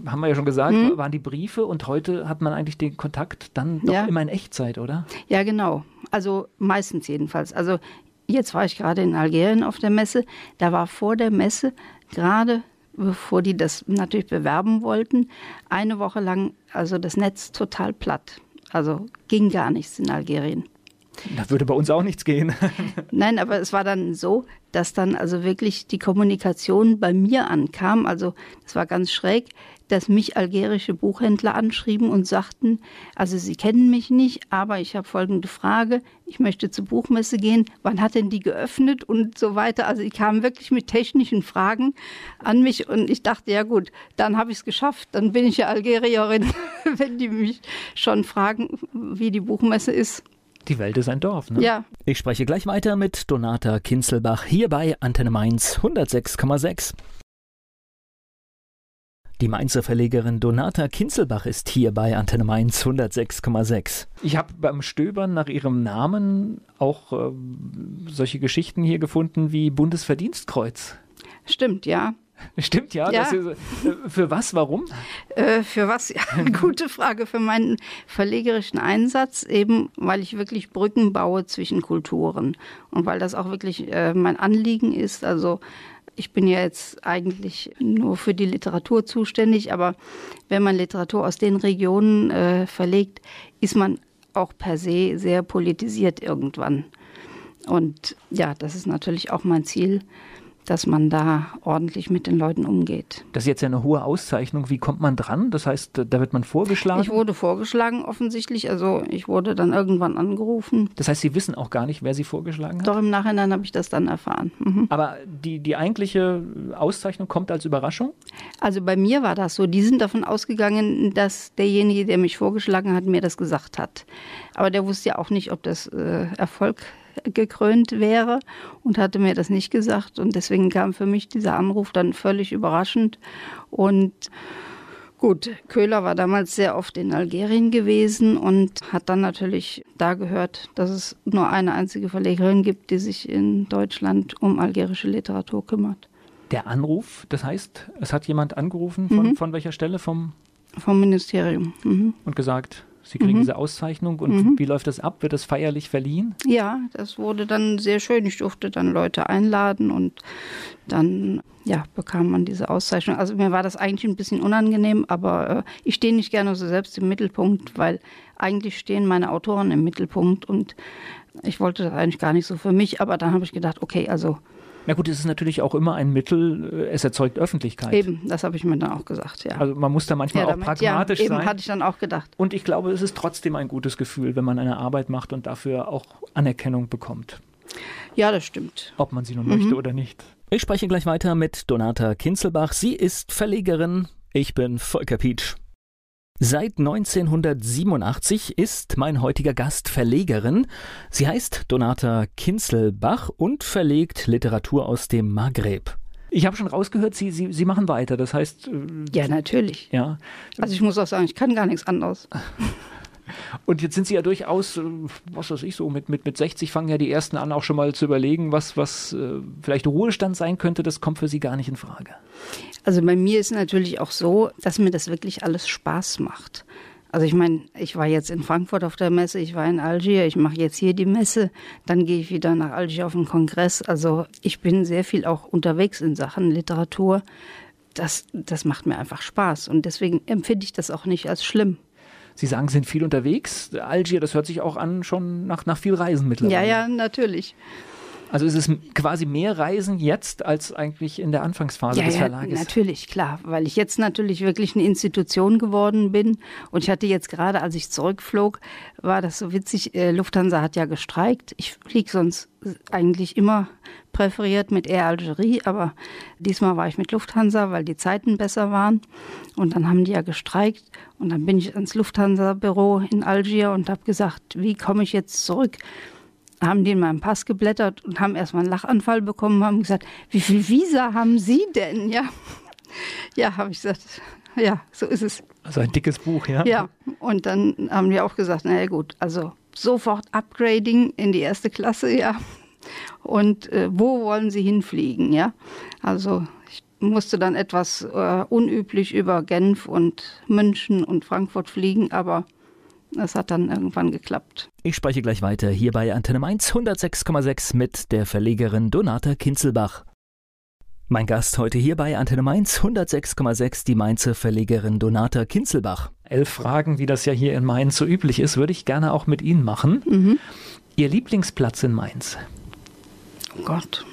haben wir ja schon gesagt, Mhm. waren die Briefe und heute hat man eigentlich den Kontakt dann doch Ja. immer in Echtzeit, oder? Ja, genau. Also meistens jedenfalls. Also jetzt war ich gerade in Algerien auf der Messe. Da war vor der Messe gerade bevor die das natürlich bewerben wollten, eine Woche lang also das Netz total platt. Also ging gar nichts in Algerien. Da würde bei uns auch nichts gehen. Nein, aber es war dann so, dass dann also wirklich die Kommunikation bei mir ankam. Also das war ganz schräg, dass mich algerische Buchhändler anschrieben und sagten, also sie kennen mich nicht, aber ich habe folgende Frage, ich möchte zur Buchmesse gehen, wann hat denn die geöffnet und so weiter. Also ich kam wirklich mit technischen Fragen an mich und ich dachte, ja gut, dann habe ich es geschafft, dann bin ich ja Algerierin, wenn die mich schon fragen, wie die Buchmesse ist. Die Welt ist ein Dorf, ne? Ja, Ich spreche gleich weiter mit Donata Kinzelbach hier bei Antenne Mainz 106,6. Die Mainzer Verlegerin Donata Kinzelbach ist hier bei Antenne Mainz 106,6. Ich habe beim Stöbern nach ihrem Namen auch äh, solche Geschichten hier gefunden wie Bundesverdienstkreuz. stimmt, ja. Stimmt ja? Ja. Das ist, äh, für was? Warum? Äh, für was? Ja, gute Frage. Für meinen verlegerischen Einsatz, eben weil ich wirklich Brücken baue zwischen Kulturen und weil das auch wirklich äh, mein Anliegen ist. Also ich bin ja jetzt eigentlich nur für die Literatur zuständig, aber wenn man Literatur aus den Regionen äh, verlegt, ist man auch per se sehr politisiert irgendwann. Und ja, das ist natürlich auch mein Ziel, dass man da ordentlich mit den Leuten umgeht. Das ist jetzt ja eine hohe Auszeichnung. Wie kommt man dran? Das heißt, da wird man vorgeschlagen. Ich wurde vorgeschlagen offensichtlich, also ich wurde dann irgendwann angerufen. das heißt, Sie wissen auch gar nicht, wer Sie vorgeschlagen hat? Doch im Nachhinein habe ich das dann erfahren. Mhm. Aber die, die eigentliche Auszeichnung kommt als Überraschung? Also bei mir war das so, die sind davon ausgegangen, dass derjenige, der mich vorgeschlagen hat, mir das gesagt hat. Aber der wusste ja auch nicht, ob das äh, Erfolg gekrönt wäre und hatte mir das nicht gesagt. Und deswegen kam für mich dieser Anruf dann völlig überraschend. Und gut, Köhler war damals sehr oft in Algerien gewesen und hat dann natürlich da gehört, dass es nur eine einzige Verlegerin gibt, die sich in Deutschland um algerische Literatur kümmert. Der Anruf, das heißt, es hat jemand angerufen, von, von welcher Stelle vom, Vom Ministerium. Mhm. und gesagt, Sie kriegen diese Auszeichnung. Und wie läuft das ab? Wird das feierlich verliehen? Ja, das wurde dann sehr schön. Ich durfte dann Leute einladen und dann ja, bekam man diese Auszeichnung. Also mir war das eigentlich ein bisschen unangenehm, aber äh, ich stehe nicht gerne so selbst im Mittelpunkt, weil eigentlich stehen meine Autoren im Mittelpunkt und ich wollte das eigentlich gar nicht so für mich, aber dann habe ich gedacht, okay, also Na gut, es ist natürlich auch immer ein Mittel, äh, es erzeugt Öffentlichkeit. eben, das habe ich mir dann auch gesagt, ja. Also man muss da manchmal ja, auch damit- pragmatisch ja, eben sein. hatte ich dann auch gedacht. Und ich glaube, es ist trotzdem ein gutes Gefühl, wenn man eine Arbeit macht und dafür auch Anerkennung bekommt. Ja, das stimmt. ob man sie nun möchte oder nicht. Ich spreche gleich weiter mit Donata Kinzelbach. Sie ist Verlegerin. Ich bin Volker Pietsch. Seit 1987 ist mein heutiger Gast Verlegerin. Sie heißt Donata Kinzelbach und verlegt Literatur aus dem Maghreb. Ich habe schon rausgehört, Sie, Sie, Sie machen weiter. Das heißt. Äh, ja, natürlich. Ja. Also ich muss auch sagen, ich kann gar nichts anderes. Und jetzt sind Sie ja durchaus, äh, was weiß ich so, mit, mit, mit 60 fangen ja die Ersten an, auch schon mal zu überlegen, was, was äh, vielleicht Ruhestand sein könnte. Das kommt für Sie gar nicht in Frage. Also bei mir ist natürlich auch so, dass mir das wirklich alles Spaß macht. Also ich meine, ich war jetzt in Frankfurt auf der Messe, ich war in Algier, ich mache jetzt hier die Messe, dann gehe ich wieder nach Algier auf den Kongress. Also ich bin sehr viel auch unterwegs in Sachen Literatur. Das, das macht mir einfach Spaß und deswegen empfinde ich das auch nicht als schlimm. Sie sagen, Sie sind viel unterwegs. Algier, das hört sich auch an schon nach, nach viel Reisen mittlerweile. Ja, ja, natürlich. Also ist es quasi mehr Reisen jetzt als eigentlich in der Anfangsphase ja, des Verlages? Ja, natürlich, klar, weil ich jetzt natürlich wirklich eine Institution geworden bin. Und ich hatte jetzt gerade, als ich zurückflog, war das so witzig, äh, Lufthansa hat ja gestreikt. Ich fliege sonst eigentlich immer präferiert mit Air Algerie, aber diesmal war ich mit Lufthansa, weil die Zeiten besser waren. Und dann haben die ja gestreikt. Und dann bin ich ans Lufthansa-Büro in Algier und habe gesagt, wie komme ich jetzt zurück? Haben die in meinem Pass geblättert und haben erstmal einen Lachanfall bekommen, haben gesagt, wie viel Visa haben Sie denn? Ja, ja, habe ich gesagt, ja, so ist es. Also ein dickes Buch, ja? Ja, und dann haben die auch gesagt, naja gut, also sofort Upgrading in die erste Klasse, ja. Und äh, wo wollen Sie hinfliegen, ja? Also ich musste dann etwas äh, unüblich über Genf und München und Frankfurt fliegen, aber es hat dann irgendwann geklappt. Ich spreche gleich weiter hier bei Antenne Mainz 106,6 mit der Verlegerin Donata Kinzelbach. Mein Gast heute hier bei Antenne Mainz 106,6, die Mainzer Verlegerin Donata Kinzelbach. Elf Fragen, wie das ja hier in Mainz so üblich ist, würde ich gerne auch mit Ihnen machen. Mhm. Ihr Lieblingsplatz in Mainz? Oh Gott.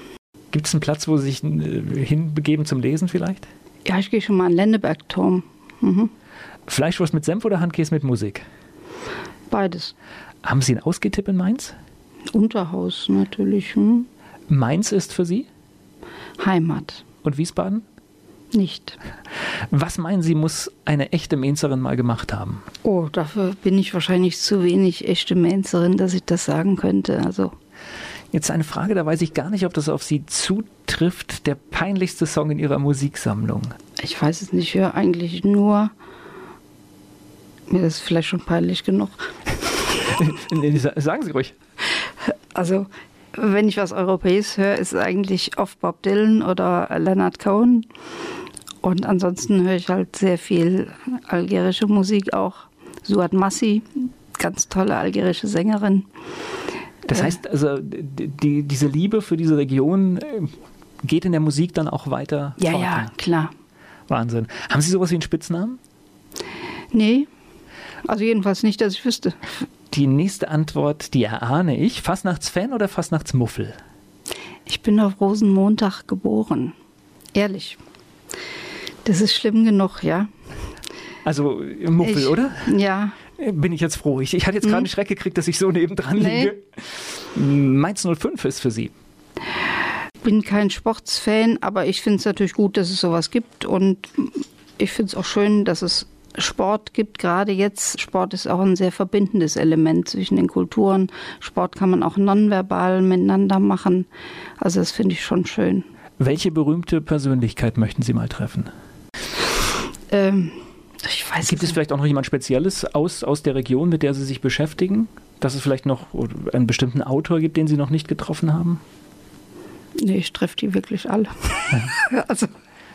Gibt es einen Platz, wo Sie sich äh, hinbegeben zum Lesen vielleicht? Ja, ich gehe schon mal an Lennebergturm. Mhm. Fleischwurst mit Senf oder Handkäse mit Musik? Beides. Haben Sie einen Ausgehtipp in Mainz? Unterhaus natürlich. Hm? Mainz ist für Sie? Heimat. Und Wiesbaden? Nicht. Was meinen Sie, muss eine echte Mainzerin mal gemacht haben? Oh, dafür bin ich wahrscheinlich zu wenig echte Mainzerin, dass ich das sagen könnte. Also. Jetzt eine Frage, da weiß ich gar nicht, ob das auf Sie zutrifft. Der peinlichste Song in Ihrer Musiksammlung? Ich weiß es nicht. Ich höre eigentlich nur mir ist vielleicht schon peinlich genug. Sagen Sie ruhig. Also, wenn ich was Europäisches höre, ist es eigentlich oft Bob Dylan oder Leonard Cohen. Und ansonsten höre ich halt sehr viel algerische Musik auch. Suat Massi, ganz tolle algerische Sängerin. Das äh, heißt also, die, diese Liebe für diese Region äh, geht in der Musik dann auch weiter? Ja, fort, ja, klar. Wahnsinn. Haben Sie sowas wie einen Spitznamen? Nee, also jedenfalls nicht, dass ich wüsste. Die nächste Antwort, die erahne ich. Fastnachtsfan oder Fastnachtsmuffel? Ich bin auf Rosenmontag geboren. Ehrlich. Das ist schlimm genug, ja. Also Muffel, ich, oder? Ja. Bin ich jetzt froh. Ich, ich hatte jetzt gerade hm. einen Schreck gekriegt, dass ich so nebendran nee. liege. Mainz 05 ist für Sie. Ich bin kein Sportsfan, aber ich finde es natürlich gut, dass es sowas gibt. Und ich finde es auch schön, dass es Sport gibt, gerade jetzt. Sport ist auch ein sehr verbindendes Element zwischen den Kulturen. Sport kann man auch nonverbal miteinander machen. Also das finde ich schon schön. Welche berühmte Persönlichkeit möchten Sie mal treffen? Ähm, ich weiß Gibt es vielleicht auch noch jemand Spezielles aus, aus der Region, mit der Sie sich beschäftigen? Dass es vielleicht noch einen bestimmten Autor gibt, den Sie noch nicht getroffen haben? Nee, ich treffe die wirklich alle. Also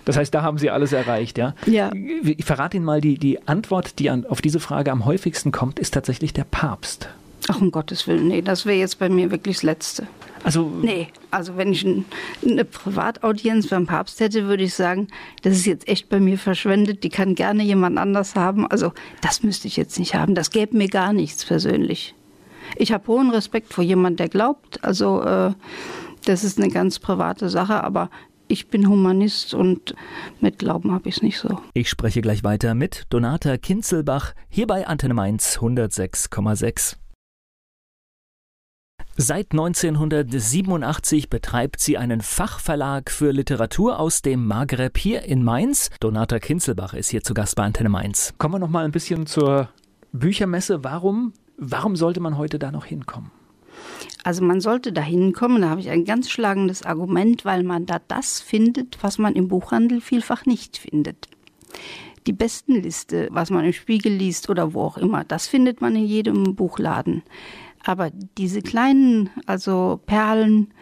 das heißt, da haben Sie alles erreicht, ja? Ja. Ich verrate Ihnen mal, die, die Antwort, die an, auf diese Frage am häufigsten kommt, ist tatsächlich der Papst. Ach, um Gottes Willen, nee, das wäre jetzt bei mir wirklich das Letzte. Also. Nee, also wenn ich ein, eine Privataudienz beim Papst hätte, würde ich sagen, das ist jetzt echt bei mir verschwendet, die kann gerne jemand anders haben. Also, das müsste ich jetzt nicht haben. Das gäbe mir gar nichts persönlich. Ich habe hohen Respekt vor jemandem, der glaubt. Also, äh, das ist eine ganz private Sache, aber ich bin Humanist und mit Glauben habe ich es nicht so. Ich spreche gleich weiter mit Donata Kinzelbach hier bei Antenne Mainz 106,6. Seit 1987 betreibt sie einen Fachverlag für Literatur aus dem Maghreb hier in Mainz. Donata Kinzelbach ist hier zu Gast bei Antenne Mainz. Kommen wir noch mal ein bisschen zur Büchermesse. Warum, warum sollte man heute da noch hinkommen? Also man sollte da hinkommen, da habe ich ein ganz schlagendes Argument, weil man da das findet, was man im Buchhandel vielfach nicht findet. Die Bestenliste, was man im Spiegel liest oder wo auch immer, das findet man in jedem Buchladen. Aber diese kleinen, also Perlen,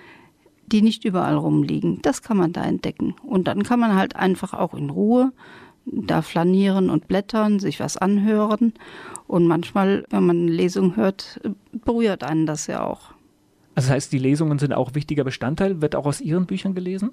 die nicht überall rumliegen, das kann man da entdecken. Und dann kann man halt einfach auch in Ruhe da flanieren und blättern, sich was anhören. Und manchmal, wenn man eine Lesung hört, berührt einen das ja auch. Also das heißt, die Lesungen sind auch wichtiger Bestandteil, wird auch aus Ihren Büchern gelesen?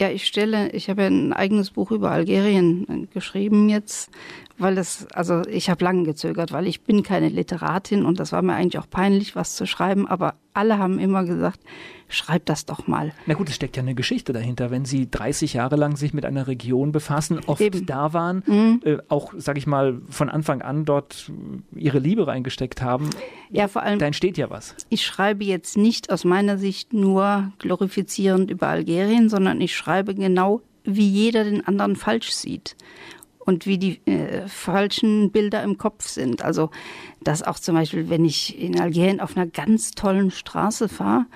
Ja, ich stelle, ich habe ja ein eigenes Buch über Algerien geschrieben jetzt, weil es, also ich habe lange gezögert, weil ich bin keine Literatin und das war mir eigentlich auch peinlich, was zu schreiben, aber alle haben immer gesagt, schreib das doch mal. Na gut, es steckt ja eine Geschichte dahinter. Wenn Sie 30 Jahre lang sich mit einer Region befassen, oft Eben. da waren, mhm. äh, auch, sage ich mal, von Anfang an dort Ihre Liebe reingesteckt haben, ja, vor allem, da entsteht ja was. Ich schreibe jetzt nicht aus meiner Sicht nur glorifizierend über Algerien, sondern ich schreibe genau, wie jeder den anderen falsch sieht und wie die äh, falschen Bilder im Kopf sind. Also, dass auch zum Beispiel, wenn ich in Algerien auf einer ganz tollen Straße fahre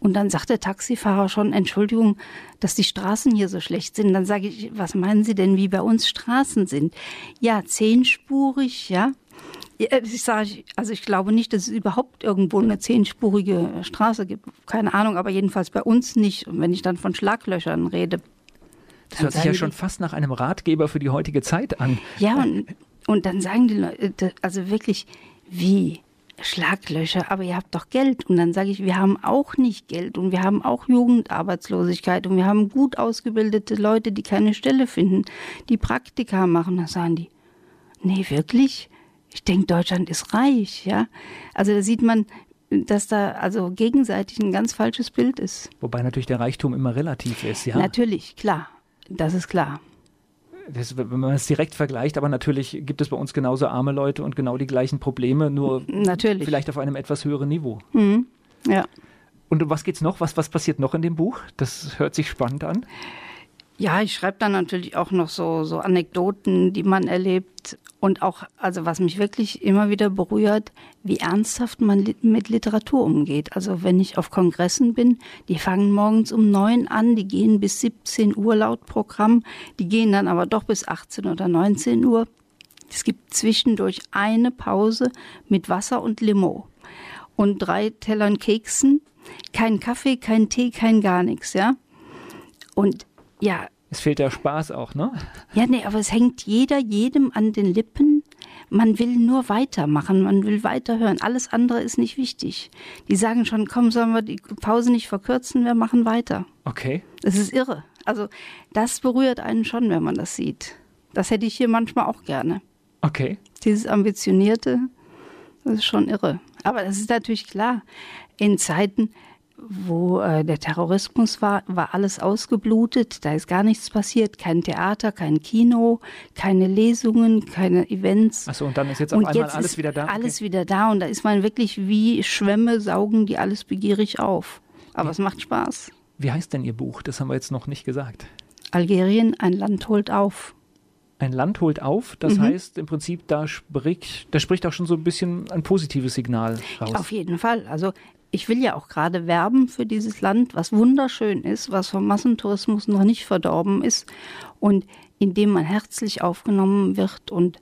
und dann sagt der Taxifahrer schon, Entschuldigung, dass die Straßen hier so schlecht sind. Dann sage ich, was meinen Sie denn, wie bei uns Straßen sind? Ja, zehnspurig, ja. Ich sage, also ich glaube nicht, dass es überhaupt irgendwo eine zehnspurige Straße gibt. Keine Ahnung, aber jedenfalls bei uns nicht. Und wenn ich dann von Schlaglöchern rede, das hört sich ja schon fast nach einem Ratgeber für die heutige Zeit an. Ja, und, und dann sagen die Leute, also wirklich, wie? Schlaglöcher, aber ihr habt doch Geld. Und dann sage ich, wir haben auch nicht Geld und wir haben auch Jugendarbeitslosigkeit und wir haben gut ausgebildete Leute, die keine Stelle finden, die Praktika machen. Da sagen die, nee, wirklich? Ich denke, Deutschland ist reich, ja. Also da sieht man, dass da also gegenseitig ein ganz falsches Bild ist. Wobei natürlich der Reichtum immer relativ ist, ja. Natürlich, klar. Das ist klar. Das, wenn man es direkt vergleicht, aber natürlich gibt es bei uns genauso arme Leute und genau die gleichen Probleme, nur natürlich. vielleicht auf einem etwas höheren Niveau. Mhm. Ja. Und um was geht's noch? Was, was passiert noch in dem Buch? Das hört sich spannend an. Ja, ich schreibe dann natürlich auch noch so, so Anekdoten, die man erlebt. Und auch, also was mich wirklich immer wieder berührt, wie ernsthaft man mit Literatur umgeht. Also wenn ich auf Kongressen bin, die fangen morgens um neun an, die gehen bis 17 Uhr laut Programm, die gehen dann aber doch bis 18 oder 19 Uhr. Es gibt zwischendurch eine Pause mit Wasser und Limo und drei Tellern Keksen, kein Kaffee, kein Tee, kein gar nichts, ja. Und ja. Es fehlt der Spaß auch, ne? Ja, nee, aber es hängt jeder jedem an den Lippen. Man will nur weitermachen, man will weiterhören. Alles andere ist nicht wichtig. Die sagen schon, komm, sollen wir die Pause nicht verkürzen, wir machen weiter. Okay. Das ist irre. Also, das berührt einen schon, wenn man das sieht. Das hätte ich hier manchmal auch gerne. Okay. Dieses Ambitionierte, das ist schon irre. Aber das ist natürlich klar. In Zeiten, wo äh, der Terrorismus war, war alles ausgeblutet, da ist gar nichts passiert, kein Theater, kein Kino, keine Lesungen, keine Events. Achso, und dann ist jetzt auf und einmal jetzt alles wieder da. Alles okay. wieder da und da ist man wirklich wie Schwämme, saugen die alles begierig auf. Aber wie, es macht Spaß. Wie heißt denn Ihr Buch? Das haben wir jetzt noch nicht gesagt. Algerien, ein Land holt auf. Ein Land holt auf, das mhm. heißt im Prinzip, da spricht, da spricht auch schon so ein bisschen ein positives Signal raus. Auf jeden Fall. Also ich will ja auch gerade werben für dieses Land, was wunderschön ist, was vom Massentourismus noch nicht verdorben ist und in dem man herzlich aufgenommen wird und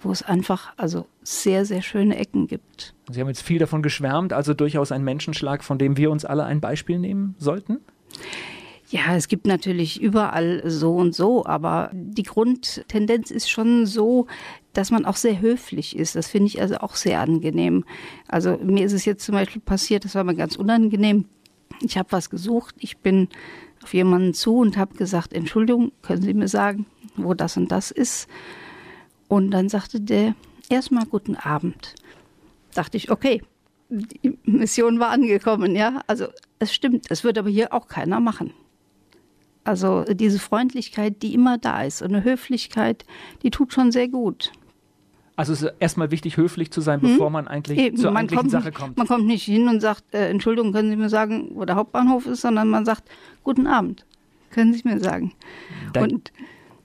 wo es einfach also sehr, sehr schöne Ecken gibt. Sie haben jetzt viel davon geschwärmt, also durchaus ein Menschenschlag, von dem wir uns alle ein Beispiel nehmen sollten? Ja, es gibt natürlich überall so und so, aber die Grundtendenz ist schon so, dass man auch sehr höflich ist. Das finde ich also auch sehr angenehm. Also mir ist es jetzt zum Beispiel passiert, das war mir ganz unangenehm. Ich habe was gesucht, ich bin auf jemanden zu und habe gesagt, Entschuldigung, können Sie mir sagen, wo das und das ist? Und dann sagte der, erstmal guten Abend. Dachte ich, okay, die Mission war angekommen, ja. Also es stimmt, es wird aber hier auch keiner machen. Also diese Freundlichkeit, die immer da ist und eine Höflichkeit, die tut schon sehr gut. Also es ist erstmal wichtig, höflich zu sein, bevor hm? man eigentlich Eben, zur man eigentlichen Sache kommt. Man kommt nicht hin und sagt, äh, Entschuldigung, können Sie mir sagen, wo der Hauptbahnhof ist, sondern man sagt, guten Abend, können Sie mir sagen. Da, und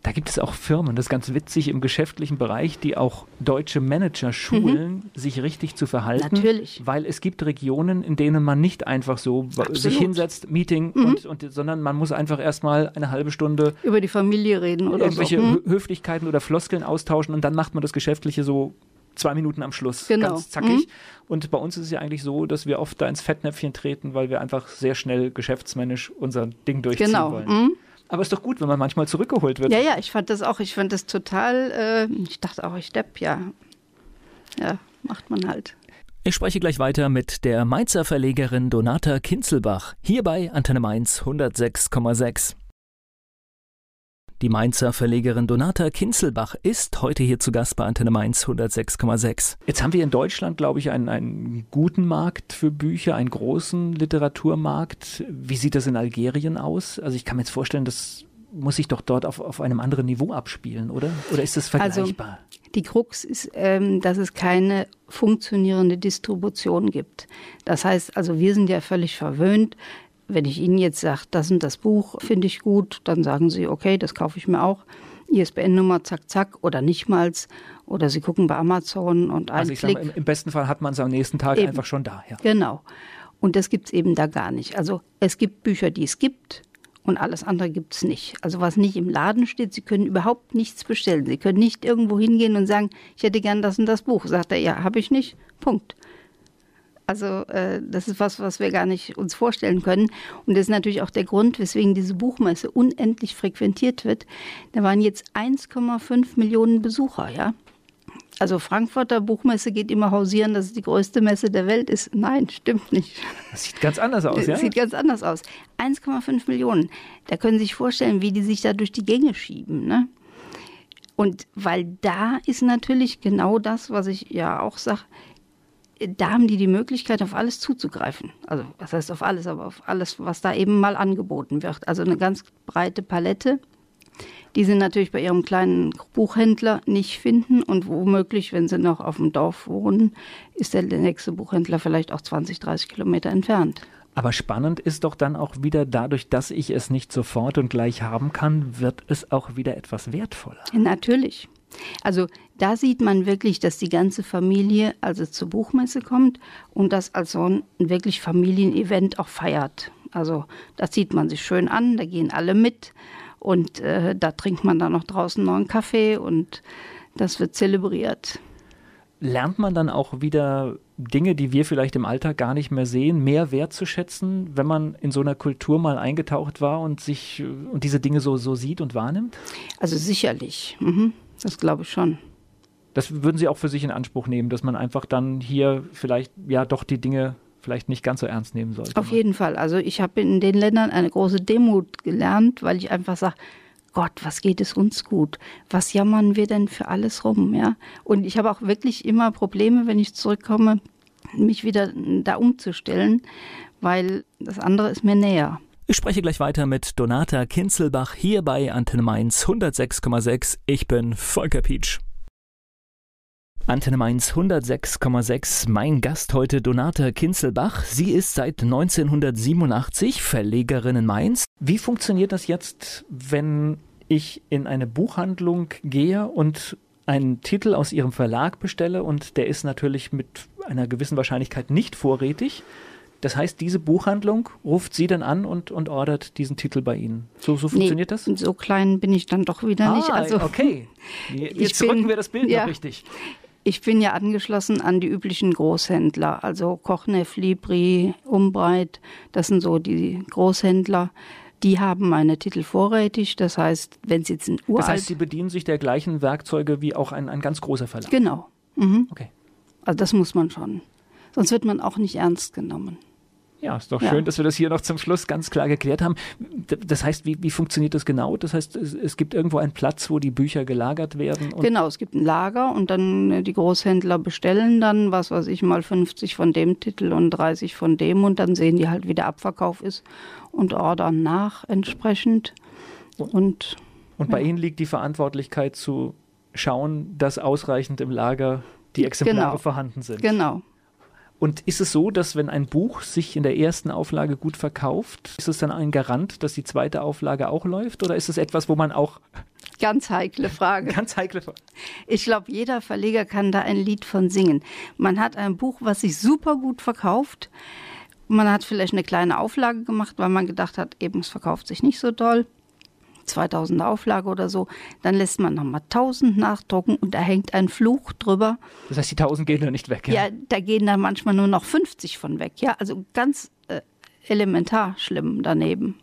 da gibt es auch Firmen, das ist ganz witzig im geschäftlichen Bereich, die auch deutsche Manager schulen, mhm. sich richtig zu verhalten. Natürlich. Weil es gibt Regionen, in denen man nicht einfach so Absolut. sich hinsetzt, Meeting, mhm. und, und, sondern man muss einfach erstmal eine halbe Stunde über die Familie reden oder irgendwelche so. Mhm. Höflichkeiten oder Floskeln austauschen und dann macht man das Geschäftliche so zwei Minuten am Schluss. Genau. Ganz zackig. Mhm. Und bei uns ist es ja eigentlich so, dass wir oft da ins Fettnäpfchen treten, weil wir einfach sehr schnell geschäftsmännisch unser Ding durchziehen genau. wollen. Mhm. Aber ist doch gut, wenn man manchmal zurückgeholt wird. Ja, ja, ich fand das auch. Ich fand das total. Äh, ich dachte auch, ich depp, ja. Ja, macht man halt. Ich spreche gleich weiter mit der Mainzer Verlegerin Donata Kinzelbach, hier bei Antenne Mainz 106,6. Die Mainzer Verlegerin Donata Kinzelbach ist heute hier zu Gast bei Antenne Mainz 106,6. Jetzt haben wir in Deutschland, glaube ich, einen, einen guten Markt für Bücher, einen großen Literaturmarkt. Wie sieht das in Algerien aus? Also ich kann mir jetzt vorstellen, das muss sich doch dort auf, auf einem anderen Niveau abspielen, oder? Oder ist das also, vergleichbar? Also, die Krux ist, ähm, dass es keine funktionierende Distribution gibt. Das heißt, also wir sind ja völlig verwöhnt wenn ich Ihnen jetzt sage, das und das Buch finde ich gut, dann sagen Sie, okay, das kaufe ich mir auch. ISBN-Nummer, zack, zack, oder nicht mal. Oder Sie gucken bei Amazon und ein also ich Klick. Sage, im, besten Fall hat man es am nächsten Tag eben. einfach schon da. Ja. Genau. Und das gibt es eben da gar nicht. Also es gibt Bücher, die es gibt und alles andere gibt es nicht. Also was nicht im Laden steht, Sie können überhaupt nichts bestellen. Sie können nicht irgendwo hingehen und sagen, ich hätte gern das und das Buch. Sagt er, ja, habe ich nicht. Punkt. Also äh, das ist was, was wir gar nicht uns vorstellen können. Und das ist natürlich auch der Grund, weswegen diese Buchmesse unendlich frequentiert wird. Da waren jetzt 1,5 Millionen Besucher, ja. Also Frankfurter Buchmesse geht immer hausieren, dass es die größte Messe der Welt ist. Nein, stimmt nicht. Das sieht ganz anders aus, ja? Sieht ganz anders aus. 1,5 Millionen. Da können Sie sich vorstellen, wie die sich da durch die Gänge schieben, ne? Und weil da ist natürlich genau das, was ich ja auch sage, da haben die die Möglichkeit, auf alles zuzugreifen. Also, was heißt auf alles, aber auf alles, was da eben mal angeboten wird. Also eine ganz breite Palette. Die sie natürlich bei ihrem kleinen Buchhändler nicht finden und womöglich, wenn sie noch auf dem Dorf wohnen, ist der nächste Buchhändler vielleicht auch 20, 30 Kilometer entfernt. Aber spannend ist doch dann auch wieder dadurch, dass ich es nicht sofort und gleich haben kann, wird es auch wieder etwas wertvoller. Natürlich. Also da sieht man wirklich, dass die ganze Familie also zur Buchmesse kommt und das als so ein wirklich Familienevent auch feiert. Also das sieht man sich schön an, da gehen alle mit und äh, da trinkt man dann noch draußen noch einen Kaffee und das wird zelebriert. Lernt man dann auch wieder Dinge, die wir vielleicht im Alltag gar nicht mehr sehen, mehr wertzuschätzen, wenn man in so einer Kultur mal eingetaucht war und sich und diese Dinge so, so sieht und wahrnimmt? Also sicherlich. Mhm. Das glaube ich schon. Das würden Sie auch für sich in Anspruch nehmen, dass man einfach dann hier vielleicht ja doch die Dinge vielleicht nicht ganz so ernst nehmen sollte. Auf jeden Fall. Also ich habe in den Ländern eine große Demut gelernt, weil ich einfach sage, Gott, was geht es uns gut? Was jammern wir denn für alles rum? Ja? Und ich habe auch wirklich immer Probleme, wenn ich zurückkomme, mich wieder da umzustellen, weil das andere ist mir näher. Ich spreche gleich weiter mit Donata Kinzelbach hier bei Antenne Mainz 106,6. Ich bin Volker Pietsch. Antenne Mainz 106,6. Mein Gast heute Donata Kinzelbach. Sie ist seit 1987 Verlegerin in Mainz. Wie funktioniert das jetzt, wenn ich in eine Buchhandlung gehe und einen Titel aus ihrem Verlag bestelle und der ist natürlich mit einer gewissen Wahrscheinlichkeit nicht vorrätig? Das heißt, diese Buchhandlung ruft Sie dann an und, und ordert diesen Titel bei Ihnen. So, so funktioniert nee, das? So klein bin ich dann doch wieder ah, nicht. Also, okay. Jetzt bin, rücken wir das Bild ja, noch richtig. Ich bin ja angeschlossen an die üblichen Großhändler, also Kochneff, Libri, Umbreit. Das sind so die Großhändler. Die haben meine Titel vorrätig. Das heißt, wenn Sie jetzt ein uralt... Das heißt, Sie bedienen sich der gleichen Werkzeuge wie auch ein, ein ganz großer Verlag? Genau. Mhm. Okay. Also das muss man schon. Sonst wird man auch nicht ernst genommen. Ja, ist doch ja. schön, dass wir das hier noch zum Schluss ganz klar geklärt haben. Das heißt, wie, wie funktioniert das genau? Das heißt, es, es, gibt irgendwo einen Platz, wo die Bücher gelagert werden? genau, es gibt ein Lager und dann äh, die Großhändler bestellen dann, was weiß ich, mal 50 von dem Titel und 30 von dem und dann sehen die halt, wie der Abverkauf ist und ordern nach entsprechend. Und, und bei ja. Ihnen liegt die Verantwortlichkeit zu schauen, dass ausreichend im Lager die Exemplare Genau. vorhanden sind. Genau. Und ist es so, dass wenn ein Buch sich in der ersten Auflage gut verkauft, ist es dann ein Garant, dass die zweite Auflage auch läuft? Oder ist es etwas, wo man auch Ganz heikle Frage. ganz heikle Ich glaube, jeder Verleger kann da ein Lied von singen. Man hat ein Buch, was sich super gut verkauft. Man hat vielleicht eine kleine Auflage gemacht, weil man gedacht hat, eben es verkauft sich nicht so doll. 2000 Auflage oder so. Dann lässt man nochmal 1000 nachdrucken und da hängt ein Fluch drüber. Das heißt, die 1000 gehen da nicht weg. Ja, da gehen dann manchmal nur noch 50 von weg. Ja, also ganz äh, elementar schlimm daneben.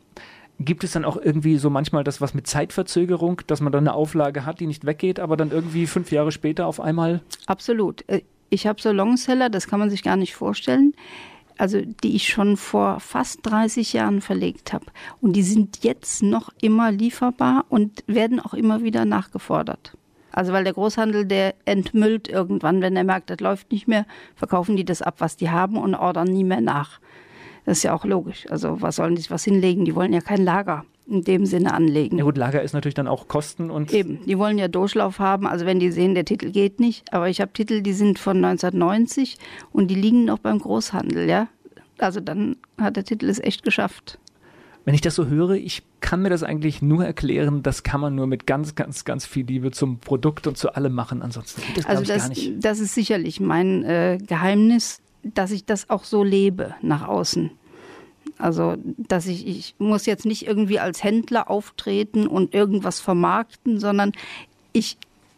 Gibt es dann auch irgendwie so manchmal das was mit Zeitverzögerung, dass man dann eine Auflage hat, die nicht weggeht, aber dann irgendwie fünf Jahre später auf einmal Absolut. Äh, Ich habe so Longseller, das kann man sich gar nicht vorstellen. Also die ich schon vor fast 30 Jahren verlegt habe. Und die sind jetzt noch immer lieferbar und werden auch immer wieder nachgefordert. Also weil der Großhandel, der entmüllt irgendwann, wenn er merkt, das läuft nicht mehr, verkaufen die das ab, was die haben und ordern nie mehr nach. Das ist ja auch logisch. Also was sollen die sich was hinlegen? Die wollen ja kein Lager in dem Sinne anlegen. Ja gut, Lager ist natürlich dann auch Kosten und Eben, die wollen ja Durchlauf haben. Also wenn die sehen, der Titel geht nicht. Aber ich habe Titel, die sind von 1990 und die liegen noch beim Großhandel, ja. Also dann hat der Titel es echt geschafft. wenn ich das so höre, ich kann mir das eigentlich nur erklären, das kann man nur mit ganz, ganz, ganz viel Liebe zum Produkt und zu allem machen. Ansonsten geht das, Also das, gar nicht. das ist sicherlich mein äh, Geheimnis, dass ich das auch so lebe nach außen. Also, dass ich, ich muss jetzt nicht irgendwie als Händler auftreten und irgendwas vermarkten, sondern ich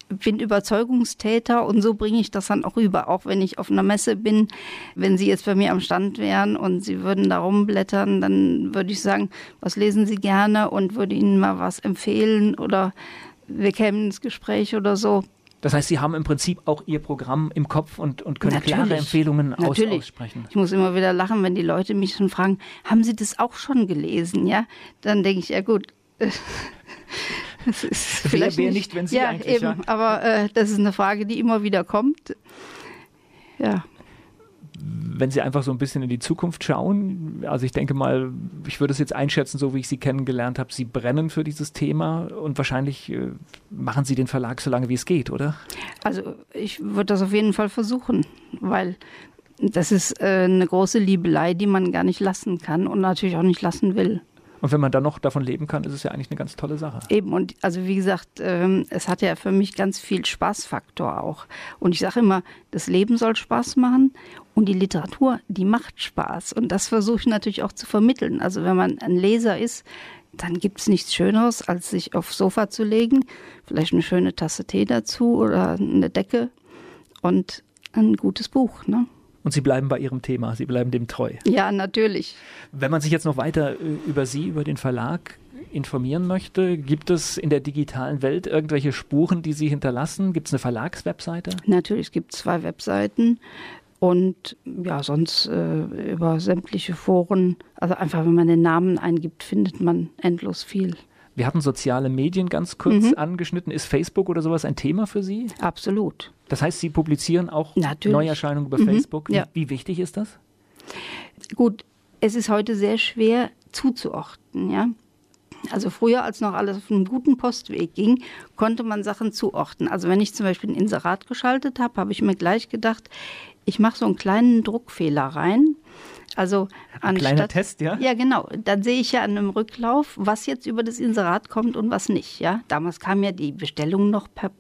bin Überzeugungstäter und so bringe ich das dann auch rüber. Auch wenn ich auf einer Messe bin, wenn Sie jetzt bei mir am Stand wären und Sie würden da rumblättern, dann würde ich sagen, was lesen Sie gerne und würde Ihnen mal was empfehlen oder wir kämen ins Gespräch oder so. Das heißt, Sie haben im Prinzip auch Ihr Programm im Kopf und, und können Natürlich. klare Empfehlungen aus, Natürlich. aussprechen. Ich muss immer wieder lachen, wenn die Leute mich schon fragen, haben Sie das auch schon gelesen? Ja, dann denke ich, ja gut. Das ist vielleicht wer nicht, wenn Sie ja, eigentlich, eben. ja. Aber äh, das ist eine Frage, die immer wieder kommt. Ja, Wenn Sie einfach so ein bisschen in die Zukunft schauen, also ich denke mal, ich würde es jetzt einschätzen, so wie ich Sie kennengelernt habe, Sie brennen für dieses Thema und wahrscheinlich äh, machen Sie den Verlag so lange, wie es geht, oder? also ich würde das auf jeden Fall versuchen, weil das ist äh, eine große Liebelei, die man gar nicht lassen kann und natürlich auch nicht lassen will. Und wenn man dann noch davon leben kann, ist es ja eigentlich eine ganz tolle Sache. Eben, und also wie gesagt, ähm, es hat ja für mich ganz viel Spaßfaktor auch. Und ich sage immer, das Leben soll Spaß machen und die Literatur, die macht Spaß. Und das versuche ich natürlich auch zu vermitteln. Also wenn man ein Leser ist, dann gibt es nichts Schöneres, als sich aufs Sofa zu legen, vielleicht eine schöne Tasse Tee dazu oder eine Decke und ein gutes Buch. Ne? Und Sie bleiben bei Ihrem Thema, Sie bleiben dem treu. Ja, natürlich. Wenn man sich jetzt noch weiter äh, über Sie, über den Verlag informieren möchte, gibt es in der digitalen Welt irgendwelche Spuren, die Sie hinterlassen? Gibt es eine Verlagswebseite? Natürlich gibt es zwei Webseiten und ja, sonst äh, über sämtliche Foren. Also einfach, wenn man den Namen eingibt, findet man endlos viel. Wir hatten soziale Medien ganz kurz Mhm. angeschnitten. Ist Facebook oder sowas ein Thema für Sie? Absolut. Das heißt, Sie publizieren auch Natürlich. Neuerscheinungen über Mhm, Facebook. Wie, ja. wie wichtig ist das? Gut, es ist heute sehr schwer zuzuordnen, ja. Also früher, als noch alles auf einem guten Postweg ging, konnte man Sachen zuordnen. Also wenn ich zum Beispiel ein Inserat geschaltet habe, habe ich mir gleich gedacht, ich mache so einen kleinen Druckfehler rein. Also Ein kleiner anstatt, Test, ja? Ja, genau. Dann sehe ich ja an einem Rücklauf, was jetzt über das Inserat kommt und was nicht. Ja, damals kam ja die Bestellung noch per,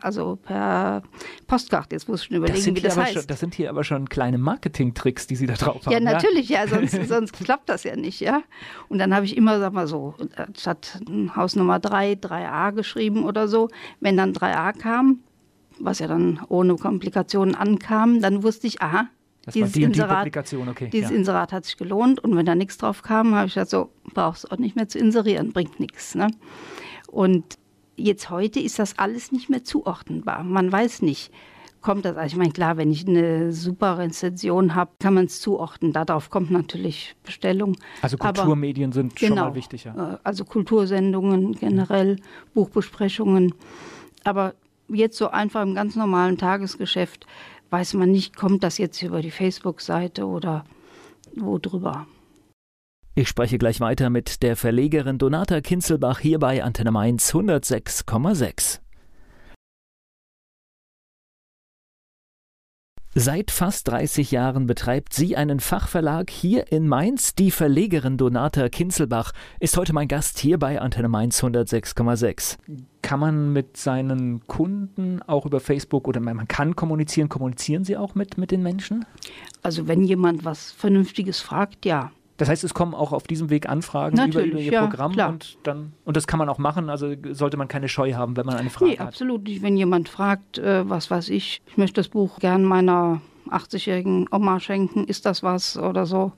also per Postkarte. Jetzt muss ich schon überlegen, wie das heißt. schon, das sind hier aber schon kleine Marketing-Tricks, die Sie da drauf haben. Ja, natürlich, ja, sonst, sonst klappt das ja nicht, ja. Und dann habe ich immer, sag mal so, statt Hausnummer 3, 3a geschrieben oder so. Wenn dann 3a kam, was ja dann ohne Komplikationen ankam, dann wusste ich, aha, Das dieses die die Inserat, Publikation, okay. dieses ja. Inserat hat sich gelohnt. Und wenn da nichts drauf kam, habe ich gesagt, so, brauchst du auch nicht mehr zu inserieren, bringt nichts. Ne? Und jetzt heute ist das alles nicht mehr zuordnenbar. Man weiß nicht, kommt das, also ich meine, klar, wenn ich eine super Rezension habe, kann man es zuordnen. Darauf kommt natürlich Bestellung. Also Aber- Kulturmedien sind schon Genau. mal wichtig. Ja. Äh, Also Kultursendungen generell, Buchbesprechungen. Aber jetzt so einfach im ganz normalen Tagesgeschäft weiß man nicht, kommt das jetzt über die Facebook-Seite oder wo drüber. Ich spreche gleich weiter mit der Verlegerin Donata Kinzelbach hier bei Antenne Mainz 106,6. Seit fast 30 Jahren betreibt sie einen Fachverlag hier in Mainz. Die Verlegerin Donata Kinzelbach ist heute mein Gast hier bei Antenne Mainz 106,6. Kann man mit seinen Kunden auch über Facebook oder man kann kommunizieren? Kommunizieren Sie auch mit, mit den Menschen? Also wenn jemand was Vernünftiges fragt, ja. Das heißt, es kommen auch auf diesem Weg Anfragen über, über, Ihr ja, Programm klar. und dann und das kann man auch machen. Also sollte man keine Scheu haben, wenn man eine Frage nee, hat. absolut nicht. Wenn jemand fragt, äh, was weiß ich, ich möchte das Buch gern meiner 80-jährigen Oma schenken, ist das was oder so?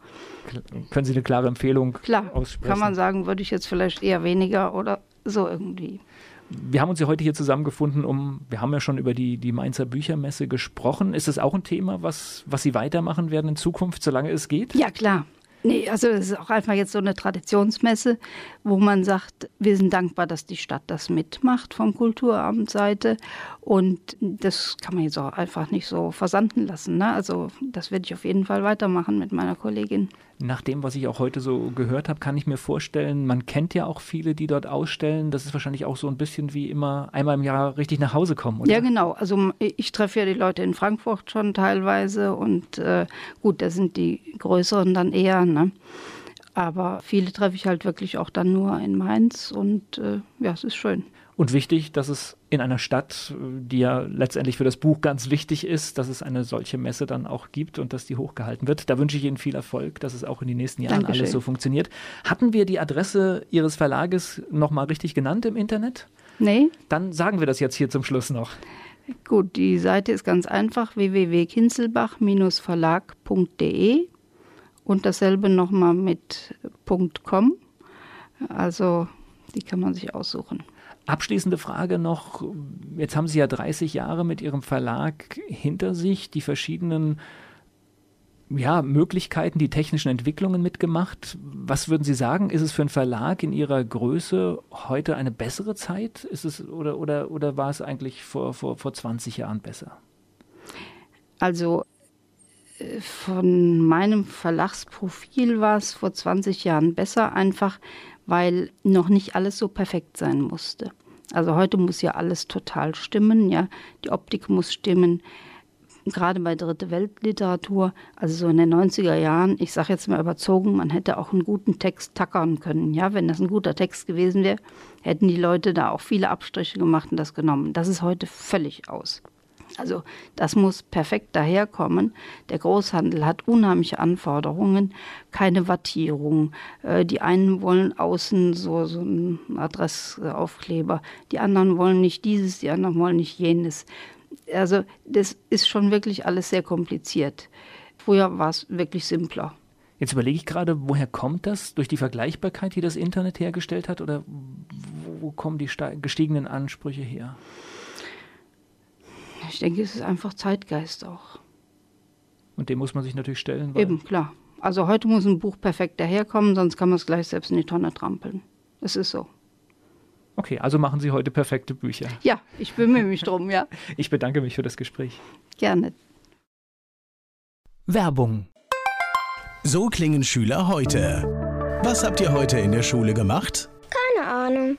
Können Sie eine klare Empfehlung Klar, aussprechen? Kann man sagen, würde ich jetzt vielleicht eher weniger oder so irgendwie. Wir haben uns ja heute hier zusammengefunden, um, wir haben ja schon über die, die Mainzer Büchermesse gesprochen. Ist das auch ein Thema, was, was Sie weitermachen werden in Zukunft, solange es geht? Ja, klar. Nee, also es ist auch einfach jetzt so eine Traditionsmesse, wo man sagt, wir sind dankbar, dass die Stadt das mitmacht vom Kulturamtseite. Und das kann man jetzt auch einfach nicht so versanden lassen. Ne? Also das werde ich auf jeden Fall weitermachen mit meiner Kollegin. Nach dem, was ich auch heute so gehört habe, kann ich mir vorstellen, man kennt ja auch viele, die dort ausstellen. Das ist wahrscheinlich auch so ein bisschen wie immer einmal im Jahr richtig nach Hause kommen, oder? Ja, genau. Also ich treffe ja die Leute in Frankfurt schon teilweise und äh, gut, da sind die größeren dann eher. Ne? Aber viele treffe ich halt wirklich auch dann nur in Mainz und äh, ja, es ist schön. Und wichtig, dass es in einer Stadt, die ja letztendlich für das Buch ganz wichtig ist, dass es eine solche Messe dann auch gibt und dass die hochgehalten wird. Da wünsche ich Ihnen viel Erfolg, dass es auch in den nächsten Jahren Dankeschön. alles so funktioniert. Hatten wir die Adresse Ihres Verlages nochmal richtig genannt im Internet? Nee. Dann sagen wir das jetzt hier zum Schluss noch. Gut, die Seite ist ganz einfach www.kinzelbach-verlag.de und dasselbe nochmal mit .com. Also die kann man sich aussuchen. Abschließende Frage noch. Jetzt haben Sie ja 30 Jahre mit Ihrem Verlag hinter sich, die verschiedenen ja, Möglichkeiten, die technischen Entwicklungen mitgemacht. Was würden Sie sagen? Ist es für einen Verlag in Ihrer Größe heute eine bessere Zeit? Ist es, oder, oder, oder war es eigentlich vor, vor, vor 20 Jahren besser? Also äh, von meinem Verlagsprofil war es vor 20 Jahren besser, einfach weil noch nicht alles so perfekt sein musste. Also heute muss ja alles total stimmen, ja. Die Optik muss stimmen. Gerade bei Dritte Weltliteratur, also so in den 90er Jahren, ich sage jetzt mal überzogen, man hätte auch einen guten Text tackern können. Ja, wenn das ein guter Text gewesen wäre, hätten die Leute da auch viele Abstriche gemacht und das genommen. Das ist heute völlig aus. Also das muss perfekt daherkommen. Der Großhandel hat unheimliche Anforderungen, keine Wattierung. Äh, die einen wollen außen so, so einen Adressaufkleber, die anderen wollen nicht dieses, die anderen wollen nicht jenes. Also das ist schon wirklich alles sehr kompliziert. Früher war es wirklich simpler. Jetzt überlege ich gerade, woher kommt das? Durch die Vergleichbarkeit, die das Internet hergestellt hat? Oder wo kommen die gestiegenen Ansprüche her? Ich denke, es ist einfach Zeitgeist auch. Und dem muss man sich natürlich stellen. Eben, klar. Also heute muss ein Buch perfekt daherkommen, sonst kann man es gleich selbst in die Tonne trampeln. Es ist so. Okay, also machen Sie heute perfekte Bücher. Ja, ich bemühe mich drum, ja. Ich bedanke mich für das Gespräch. Gerne. Werbung. So klingen Schüler heute. Was habt ihr heute in der Schule gemacht? Keine Ahnung.